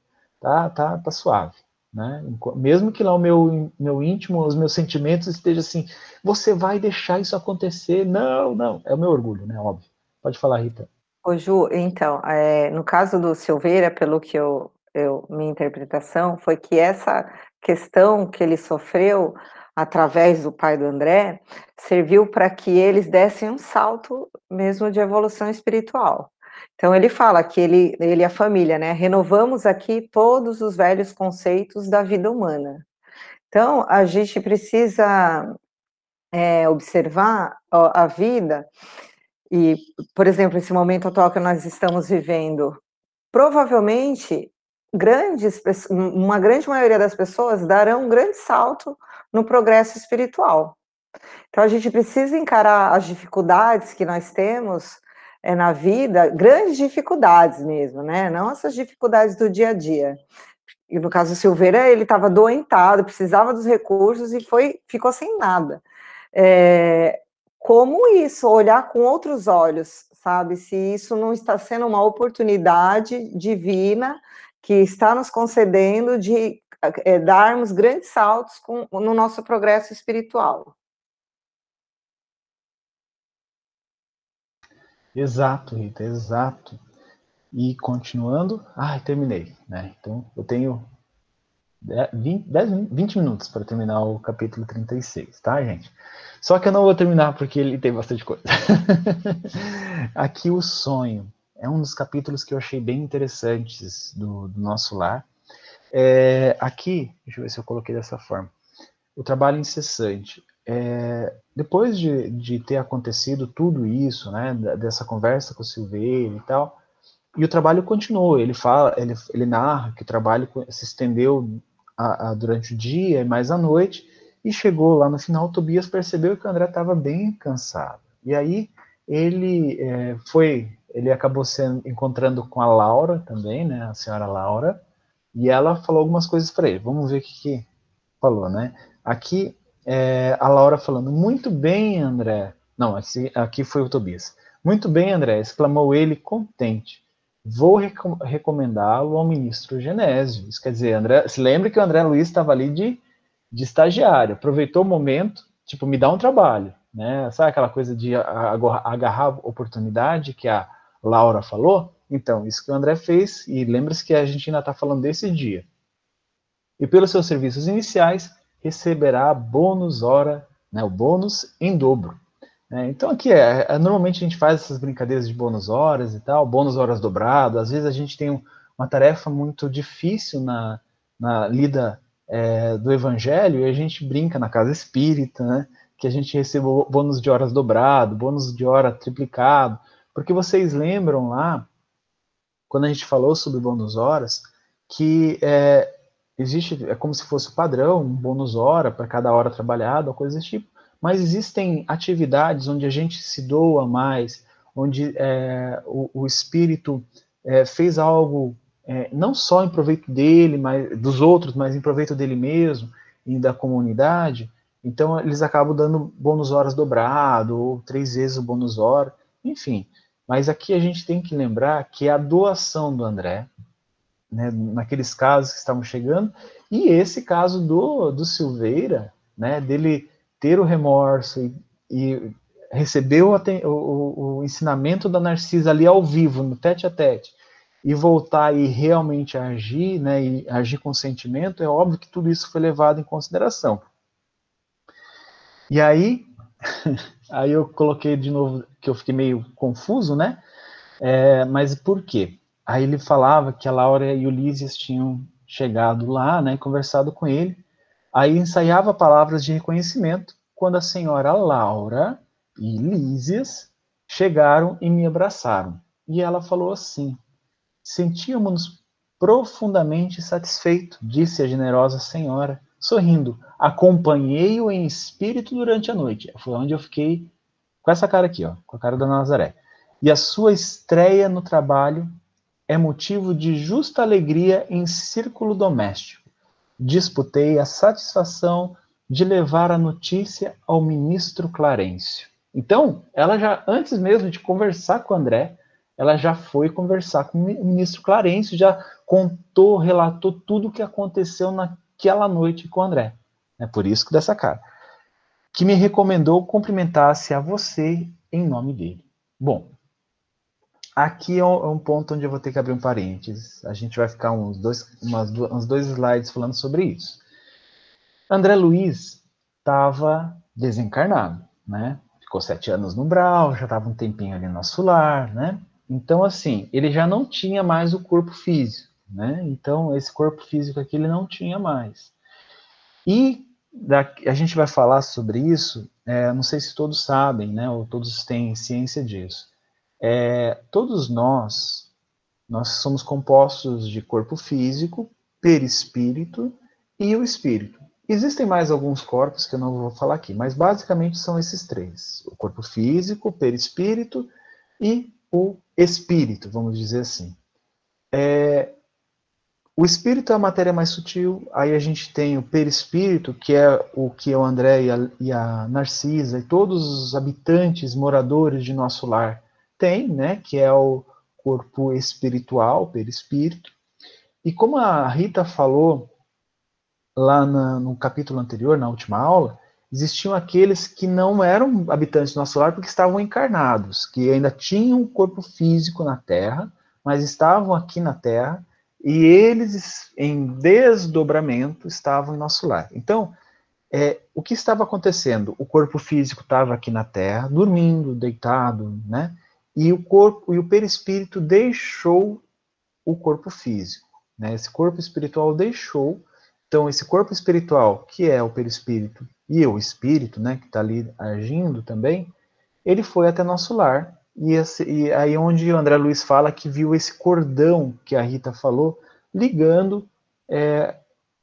tá, tá, tá suave. Né? Mesmo que lá o meu, meu íntimo, os meus sentimentos estejam assim, você vai deixar isso acontecer? Não, não, é o meu orgulho, né? Óbvio. Pode falar, Rita. Ô Ju, então, é, no caso do Silveira, pelo que eu, eu, minha interpretação foi que essa questão que ele sofreu através do pai do André serviu para que eles dessem um salto mesmo de evolução espiritual. Então ele fala que ele, ele e a família, né, renovamos aqui todos os velhos conceitos da vida humana. Então a gente precisa é, observar a vida e, por exemplo, esse momento atual que nós estamos vivendo, provavelmente grandes, uma grande maioria das pessoas darão um grande salto no progresso espiritual. Então a gente precisa encarar as dificuldades que nós temos é, na vida, grandes dificuldades mesmo, né? Não essas dificuldades do dia a dia. E no caso do Silveira, ele estava doentado, precisava dos recursos e foi, ficou sem nada. É, como isso, olhar com outros olhos, sabe? Se isso não está sendo uma oportunidade divina que está nos concedendo de é, darmos grandes saltos com, no nosso progresso espiritual. Exato, Rita, exato. E continuando, ah, terminei, né? Então eu tenho 20, 10, 20 minutos para terminar o capítulo 36, tá, gente? Só que eu não vou terminar porque ele tem bastante coisa. Aqui o sonho é um dos capítulos que eu achei bem interessantes do, do nosso lar. É, aqui, deixa eu ver se eu coloquei dessa forma. O trabalho incessante. É, depois de, de ter acontecido tudo isso, né, dessa conversa com o Silveira e tal, e o trabalho continuou. Ele fala, ele, ele narra que o trabalho se estendeu a, a, durante o dia e mais à noite, e chegou lá no final, Tobias percebeu que o André estava bem cansado. E aí ele é, foi, ele acabou se encontrando com a Laura também, né, a senhora Laura, e ela falou algumas coisas para ele. Vamos ver o que, que falou, né? Aqui é, a Laura falando, muito bem, André. Não, aqui, aqui foi o Tobias. Muito bem, André, exclamou ele contente. Vou recom recomendá-lo ao ministro Genésio. Isso quer dizer, André, se lembre que o André Luiz estava ali de, de estagiário, aproveitou o momento, tipo, me dá um trabalho, né? Sabe aquela coisa de agarrar oportunidade que a Laura falou? Então, isso que o André fez, e lembre-se que a gente ainda está falando desse dia. E pelos seus serviços iniciais, receberá bônus hora, né, o bônus em dobro. É, então aqui é, é, normalmente a gente faz essas brincadeiras de bônus horas e tal, bônus horas dobrado. Às vezes a gente tem um, uma tarefa muito difícil na, na lida é, do evangelho e a gente brinca na casa espírita, né? Que a gente receba bônus de horas dobrado, bônus de hora triplicado, porque vocês lembram lá quando a gente falou sobre bônus horas que é, existe é como se fosse padrão, um bônus hora para cada hora trabalhada, ou coisa desse tipo mas existem atividades onde a gente se doa mais, onde é, o, o, espírito é, fez algo é, não só em proveito dele, mas dos outros, mas em proveito dele mesmo e da comunidade. Então eles acabam dando bônus horas dobrado ou três vezes o bônus hora, enfim. Mas aqui a gente tem que lembrar que a doação do André, né, naqueles casos que estavam chegando, e esse caso do, do Silveira, né, dele ter o remorso e, e receber o, o, o, ensinamento da Narcisa ali ao vivo, no tete a tete, e voltar e realmente agir, né, e agir com sentimento, é óbvio que tudo isso foi levado em consideração. E aí, aí eu coloquei de novo que eu fiquei meio confuso, né? É, mas por quê? Aí ele falava que a Laura e o Lísias tinham chegado lá, né, conversado com ele, Aí ensaiava palavras de reconhecimento quando a senhora Laura e Lísias chegaram e me abraçaram. E ela falou assim: Sentíamos-nos profundamente satisfeito, disse a generosa senhora, sorrindo. Acompanhei-o em espírito durante a noite. Foi onde eu fiquei com essa cara aqui, ó, com a cara da Nazaré. E a sua estreia no trabalho é motivo de justa alegria em círculo doméstico disputei a satisfação de levar a notícia ao ministro Clarencio. Então, ela já, antes mesmo de conversar com André, ela já foi conversar com o ministro Clarencio, já contou, relatou tudo o que aconteceu naquela noite com André. É por isso que dessa cara. Que me recomendou cumprimentasse a você em nome dele. Bom, Aqui é, é um ponto onde eu vou ter que abrir um parênteses. A gente vai ficar uns dois, umas, uns dois slides falando sobre isso. André Luiz estava desencarnado, né? Ficou sete anos no Brau, já estava um tempinho ali no nosso lar, né? Então, assim, ele já não tinha mais o corpo físico, né? Então, esse corpo físico aqui ele não tinha mais. E a gente vai falar sobre isso, é, não sei se todos sabem, né? Ou todos têm ciência disso é, todos nós, nós somos compostos de corpo físico, perispírito e o espírito. Existem mais alguns corpos que eu não vou falar aqui, mas basicamente são esses três: o corpo físico, o perispírito e o espírito, vamos dizer assim. É, o espírito é a matéria mais sutil, aí a gente tem o perispírito, que é o que o André e a, e a Narcisa e todos os habitantes, moradores de nosso lar tem, né, que é o corpo espiritual, perispírito. E como a Rita falou lá na, no capítulo anterior, na última aula, existiam aqueles que não eram habitantes do nosso lar porque estavam encarnados, que ainda tinham um corpo físico na Terra, mas estavam aqui na Terra e eles, em desdobramento, estavam em nosso lar. Então, é, o que estava acontecendo? O corpo físico estava aqui na Terra, dormindo, deitado, né? E o corpo e o perispírito deixou o corpo físico, né? Esse corpo espiritual deixou. Então, esse corpo espiritual, que é o perispírito, e o espírito, né, que está ali agindo também, ele foi até nosso lar. E, esse, e aí onde o André Luiz fala que viu esse cordão que a Rita falou, ligando é,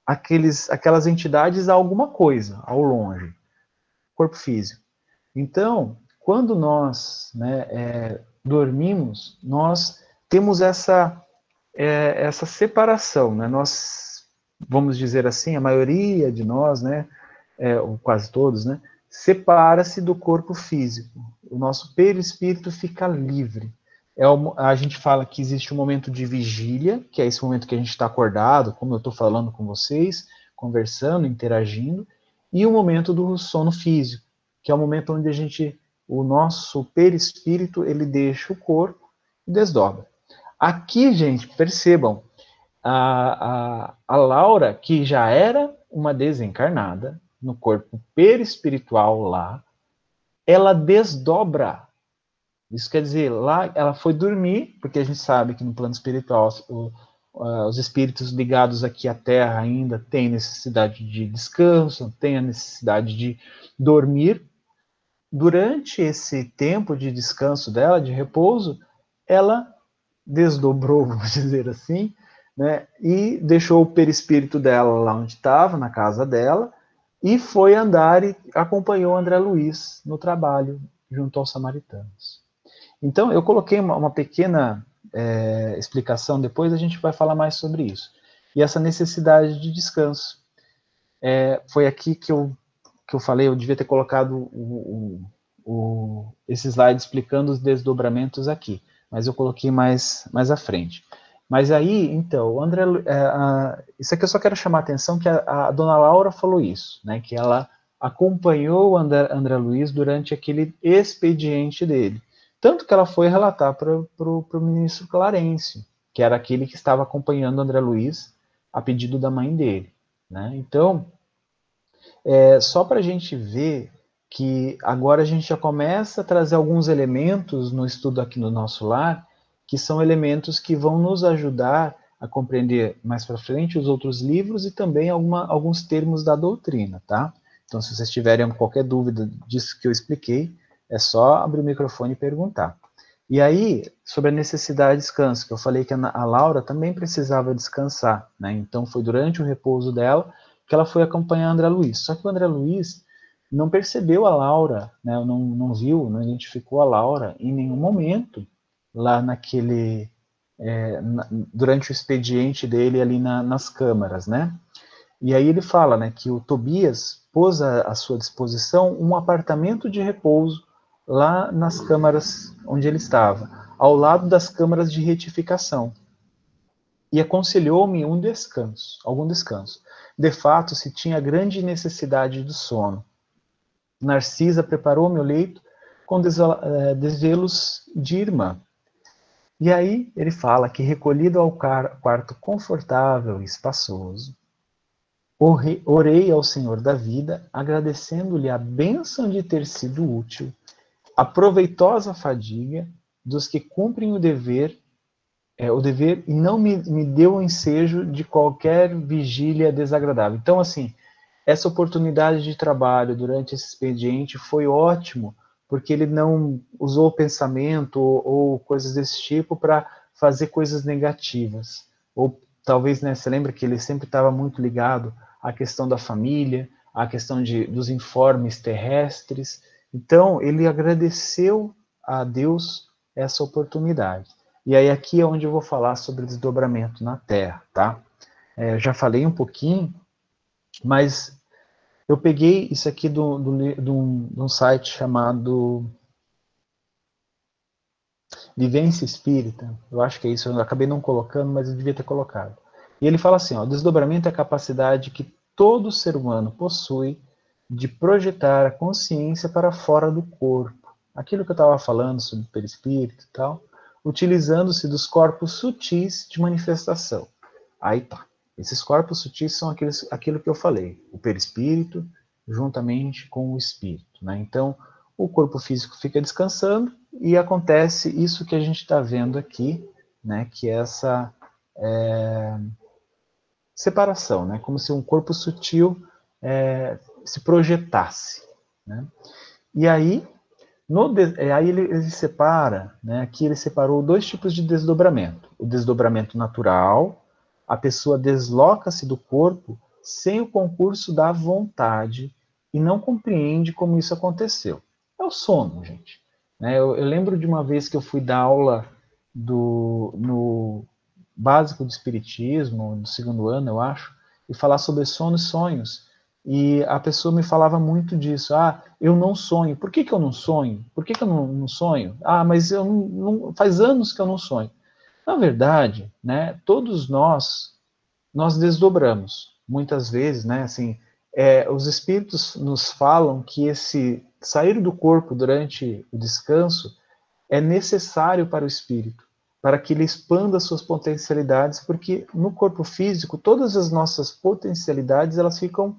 aqueles, aquelas entidades a alguma coisa, ao longe, corpo físico. Então, quando nós né, é, dormimos, nós temos essa, é, essa separação, né? nós, vamos dizer assim, a maioria de nós, né, é, ou quase todos, né, separa-se do corpo físico. O nosso perispírito fica livre. É o, a gente fala que existe um momento de vigília, que é esse momento que a gente está acordado, como eu estou falando com vocês, conversando, interagindo, e o momento do sono físico, que é o momento onde a gente, o nosso perispírito, ele deixa o corpo e desdobra. Aqui, gente, percebam, a, a, a Laura, que já era uma desencarnada, no corpo perispiritual lá, ela desdobra. Isso quer dizer, lá ela foi dormir, porque a gente sabe que no plano espiritual o, uh, os espíritos ligados aqui à Terra ainda têm necessidade de descanso, têm a necessidade de dormir. Durante esse tempo de descanso dela, de repouso, ela desdobrou, vamos dizer assim, né, e deixou o perispírito dela lá onde estava, na casa dela, e foi andar e acompanhou André Luiz no trabalho junto aos samaritanos. Então, eu coloquei uma, uma pequena é, explicação, depois a gente vai falar mais sobre isso. E essa necessidade de descanso. É, foi aqui que eu, que eu falei, eu devia ter colocado o, o, o, esse slide explicando os desdobramentos aqui, mas eu coloquei mais, mais à frente. Mas aí, então, André, é, a, isso aqui eu só quero chamar a atenção que a, a dona Laura falou isso, né, que ela acompanhou o André, André Luiz durante aquele expediente dele. Tanto que ela foi relatar para o ministro Clarencio, que era aquele que estava acompanhando André Luiz a pedido da mãe dele. Né? Então, é, só para a gente ver que agora a gente já começa a trazer alguns elementos no estudo aqui no nosso lar que são elementos que vão nos ajudar a compreender mais para frente os outros livros e também alguma, alguns termos da doutrina, tá? Então, se vocês tiverem qualquer dúvida disso que eu expliquei, é só abrir o microfone e perguntar. E aí, sobre a necessidade de descanso, que eu falei que a Laura também precisava descansar, né? Então, foi durante o repouso dela que ela foi acompanhar André Luiz. Só que o André Luiz não percebeu a Laura, né? Não, não viu, não identificou a Laura em nenhum momento lá naquele é, na, durante o expediente dele ali na, nas câmaras, né? E aí ele fala, né, que o Tobias pôs à, à sua disposição um apartamento de repouso lá nas câmaras onde ele estava, ao lado das câmaras de retificação. E aconselhou-me um descanso, algum descanso. De fato, se tinha grande necessidade do sono. Narcisa preparou meu leito com desvelos de irmã. E aí ele fala que recolhido ao quarto confortável e espaçoso, orei ao Senhor da vida, agradecendo-lhe a bênção de ter sido útil, a proveitosa fadiga dos que cumprem o dever, é, o dever e não me, me deu o ensejo de qualquer vigília desagradável. Então, assim, essa oportunidade de trabalho durante esse expediente foi ótimo porque ele não usou pensamento ou, ou coisas desse tipo para fazer coisas negativas. Ou talvez, né, você lembra que ele sempre estava muito ligado à questão da família, à questão de, dos informes terrestres. Então, ele agradeceu a Deus essa oportunidade. E aí aqui é onde eu vou falar sobre desdobramento na Terra, tá? É, já falei um pouquinho, mas eu peguei isso aqui do, do, de, um, de um site chamado Vivência Espírita. Eu acho que é isso, eu acabei não colocando, mas eu devia ter colocado. E ele fala assim: ó, desdobramento é a capacidade que todo ser humano possui de projetar a consciência para fora do corpo. Aquilo que eu estava falando sobre o perispírito e tal, utilizando-se dos corpos sutis de manifestação. Aí tá. Esses corpos sutis são aqueles, aquilo que eu falei, o perispírito, juntamente com o espírito. Né? Então, o corpo físico fica descansando e acontece isso que a gente está vendo aqui, né? que é essa é, separação, né? como se um corpo sutil é, se projetasse. Né? E aí, no, é, aí ele, ele separa, né? aqui ele separou dois tipos de desdobramento. O desdobramento natural, a pessoa desloca-se do corpo sem o concurso da vontade e não compreende como isso aconteceu. É o sono, gente. Né? Eu, eu, lembro de uma vez que eu fui dar aula do, no básico de espiritismo, no segundo ano, eu acho, e falar sobre sono e sonhos. E a pessoa me falava muito disso. Ah, eu não sonho. Por que, que eu não sonho? Por que, que eu não, não sonho? Ah, mas eu não, não, faz anos que eu não sonho. Na verdade, né, todos nós, nós desdobramos. Muitas vezes, né, assim, é, os espíritos nos falam que esse sair do corpo durante o descanso é necessário para o espírito, para que ele expanda suas potencialidades, porque no corpo físico todas as nossas potencialidades elas ficam,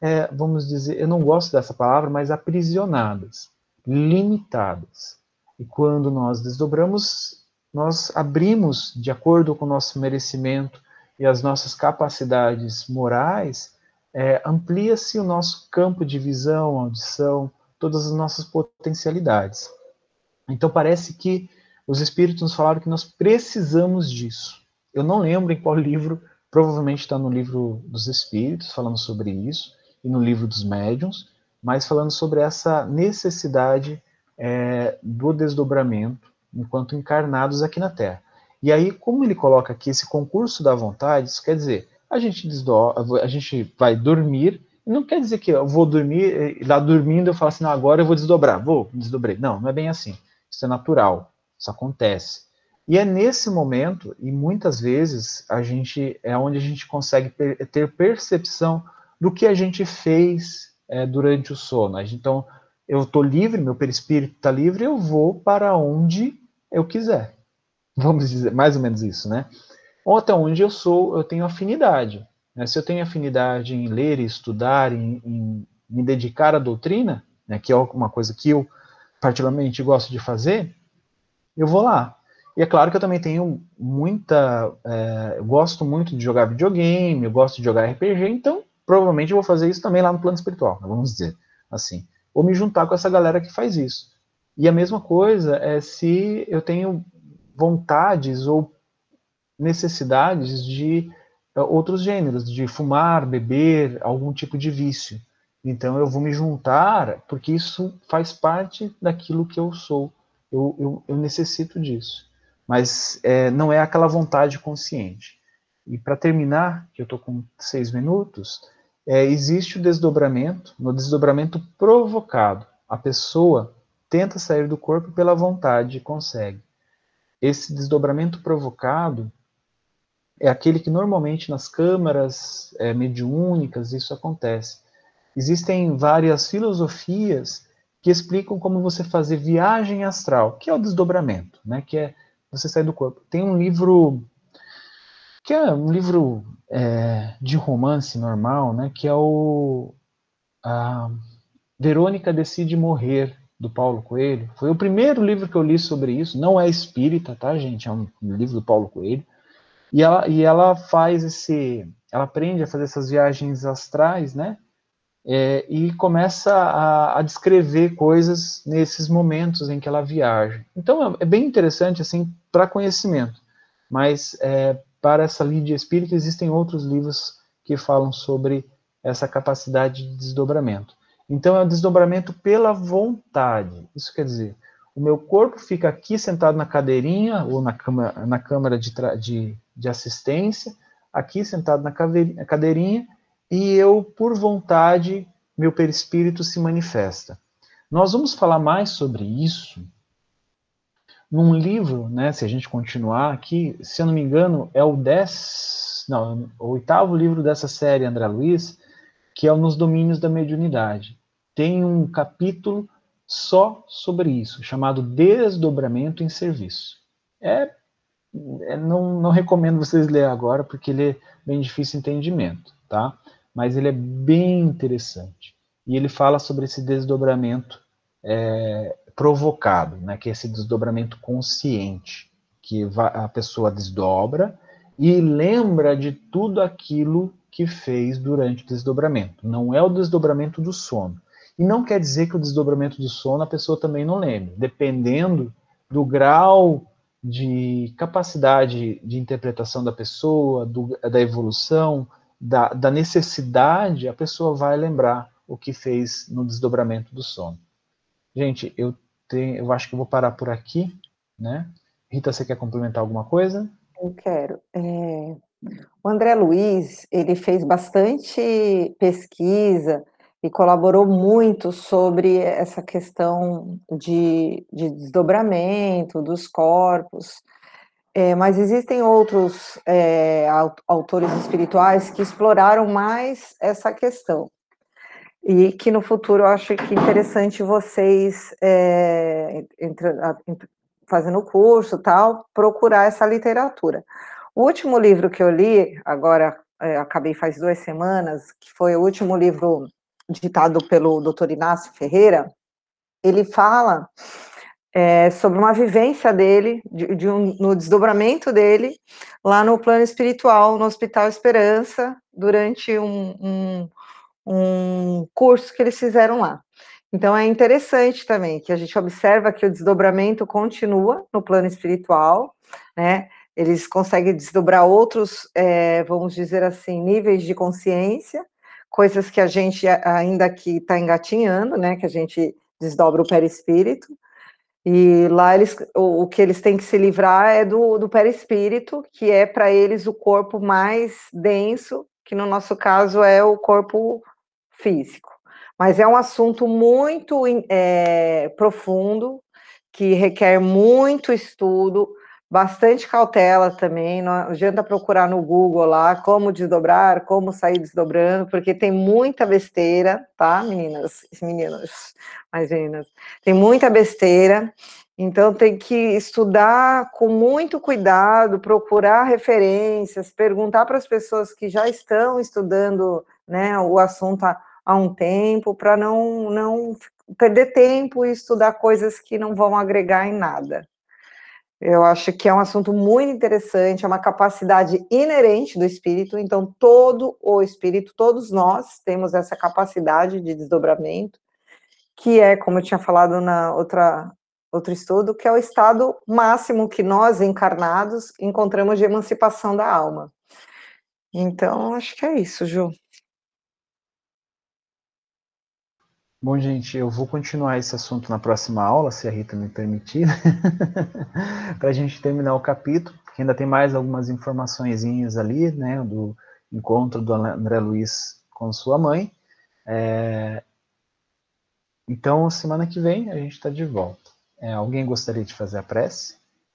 é, vamos dizer, eu não gosto dessa palavra, mas aprisionadas, limitadas. E quando nós desdobramos, nós abrimos de acordo com o nosso merecimento e as nossas capacidades morais é, amplia-se o nosso campo de visão, audição, todas as nossas potencialidades. Então parece que os espíritos nos falaram que nós precisamos disso. Eu não lembro em qual livro, provavelmente está no livro dos espíritos, falando sobre isso, e no livro dos médiuns, mas falando sobre essa necessidade é, do desdobramento enquanto encarnados aqui na Terra. E aí, como ele coloca aqui esse concurso da vontade, isso quer dizer, a gente desdobra, a gente vai dormir, não quer dizer que eu vou dormir, lá dormindo eu falo assim, não, agora eu vou desdobrar, vou, desdobrei. Não, não é bem assim. Isso é natural, isso acontece. E é nesse momento, e muitas vezes, a gente é onde a gente consegue ter percepção do que a gente fez é, durante o sono. Então, eu estou livre, meu perispírito está livre, eu vou para onde eu quiser. Vamos dizer, mais ou menos isso, né? ou até onde eu sou, eu tenho afinidade. Né? Se eu tenho afinidade em ler estudar, em, em me dedicar à doutrina, né, que é uma coisa que eu particularmente gosto de fazer, eu vou lá. E é claro que eu também tenho muita. É, eu gosto muito de jogar videogame, eu gosto de jogar RPG, então provavelmente eu vou fazer isso também lá no plano espiritual, né, vamos dizer assim. Ou me juntar com essa galera que faz isso. E a mesma coisa é se eu tenho vontades ou necessidades de uh, outros gêneros, de fumar, beber, algum tipo de vício. Então eu vou me juntar porque isso faz parte daquilo que eu sou. Eu, eu, eu necessito disso. Mas é, não é aquela vontade consciente. E para terminar, que eu estou com seis minutos, é, existe o desdobramento, no desdobramento provocado. A pessoa tenta sair do corpo pela vontade e consegue. Esse desdobramento provocado é aquele que normalmente nas câmaras é, mediúnicas isso acontece. Existem várias filosofias que explicam como você fazer viagem astral, que é o desdobramento, né? Que é você sair do corpo. Tem um livro que é um livro é, de romance normal, né? Que é o a Verônica decide morrer do Paulo Coelho. Foi o primeiro livro que eu li sobre isso. Não é espírita, tá, gente? É um livro do Paulo Coelho. E ela, e ela faz esse. Ela aprende a fazer essas viagens astrais, né? É, e começa a, a, descrever coisas nesses momentos em que ela viaja. Então é, é bem interessante assim para conhecimento, mas é, para essa Lídia Espírita existem outros livros que falam sobre essa capacidade de desdobramento. Então é o desdobramento pela vontade. Isso quer dizer, o meu corpo fica aqui sentado na cadeirinha ou na, cama, na câmara de, de, de assistência, aqui sentado na cadeirinha, e eu, por vontade, meu perispírito se manifesta. Nós vamos falar mais sobre isso num livro, né, se a gente continuar aqui, se eu não me engano, é o dez, não, o oitavo livro dessa série, André Luiz, que é o Nos Domínios da Mediunidade. Tem um capítulo só sobre isso, chamado Desdobramento em Serviço. é, é não, não recomendo vocês ler agora, porque ele é bem difícil de entendimento, tá? Mas ele é bem interessante. E ele fala sobre esse desdobramento é, provocado, né, que é esse desdobramento consciente, que a pessoa desdobra e lembra de tudo aquilo que fez durante o desdobramento. Não é o desdobramento do sono. E não quer dizer que o desdobramento do sono a pessoa também não lembre. Dependendo do grau de capacidade de interpretação da pessoa, do, da evolução, da, da necessidade, a pessoa vai lembrar o que fez no desdobramento do sono. Gente, eu, tenho, eu acho que eu vou parar por aqui, né? Rita, você quer complementar alguma coisa? Eu quero. É... O André Luiz, ele fez bastante pesquisa e colaborou muito sobre essa questão de, de desdobramento dos corpos, é, mas existem outros é, autores espirituais que exploraram mais essa questão e que no futuro eu acho que interessante vocês é, entre, fazendo o curso tal procurar essa literatura. O último livro que eu li agora é, acabei faz duas semanas que foi o último livro ditado pelo Dr. Inácio Ferreira. Ele fala é, sobre uma vivência dele, de, de um, no desdobramento dele, lá no plano espiritual, no Hospital Esperança, durante um, um, um curso que eles fizeram lá. Então é interessante também que a gente observa que o desdobramento continua no plano espiritual, né? Eles conseguem desdobrar outros, é, vamos dizer assim, níveis de consciência, coisas que a gente ainda aqui está engatinhando, né? Que a gente desdobra o perispírito. E lá eles, o, o, que eles têm que se livrar é do, do perispírito, que é para eles o corpo mais denso, que no nosso caso é o corpo físico. Mas é um assunto muito é, profundo, que requer muito estudo, bastante cautela também. Não adianta procurar no Google lá como desdobrar, como sair desdobrando, porque tem muita besteira, tá, meninas, meninas, mais meninas, tem muita besteira. Então tem que estudar com muito cuidado, procurar referências, perguntar para as pessoas que já estão estudando, né, o assunto há um tempo, para não não perder tempo e estudar coisas que não vão agregar em nada. Eu acho que é um assunto muito interessante, é uma capacidade inerente do espírito, então todo o espírito, todos nós temos essa capacidade de desdobramento, que é, como eu tinha falado na outra outro estudo, que é o estado máximo que nós encarnados encontramos de emancipação da alma. Então, acho que é isso, Ju. Bom, gente, eu vou continuar esse assunto na próxima aula, se a Rita me permitir, para a gente terminar o capítulo, que ainda tem mais algumas informações ali, né, do encontro do André Luiz com sua mãe. É... Então, semana que vem a gente está de volta. É, alguém gostaria de fazer a prece?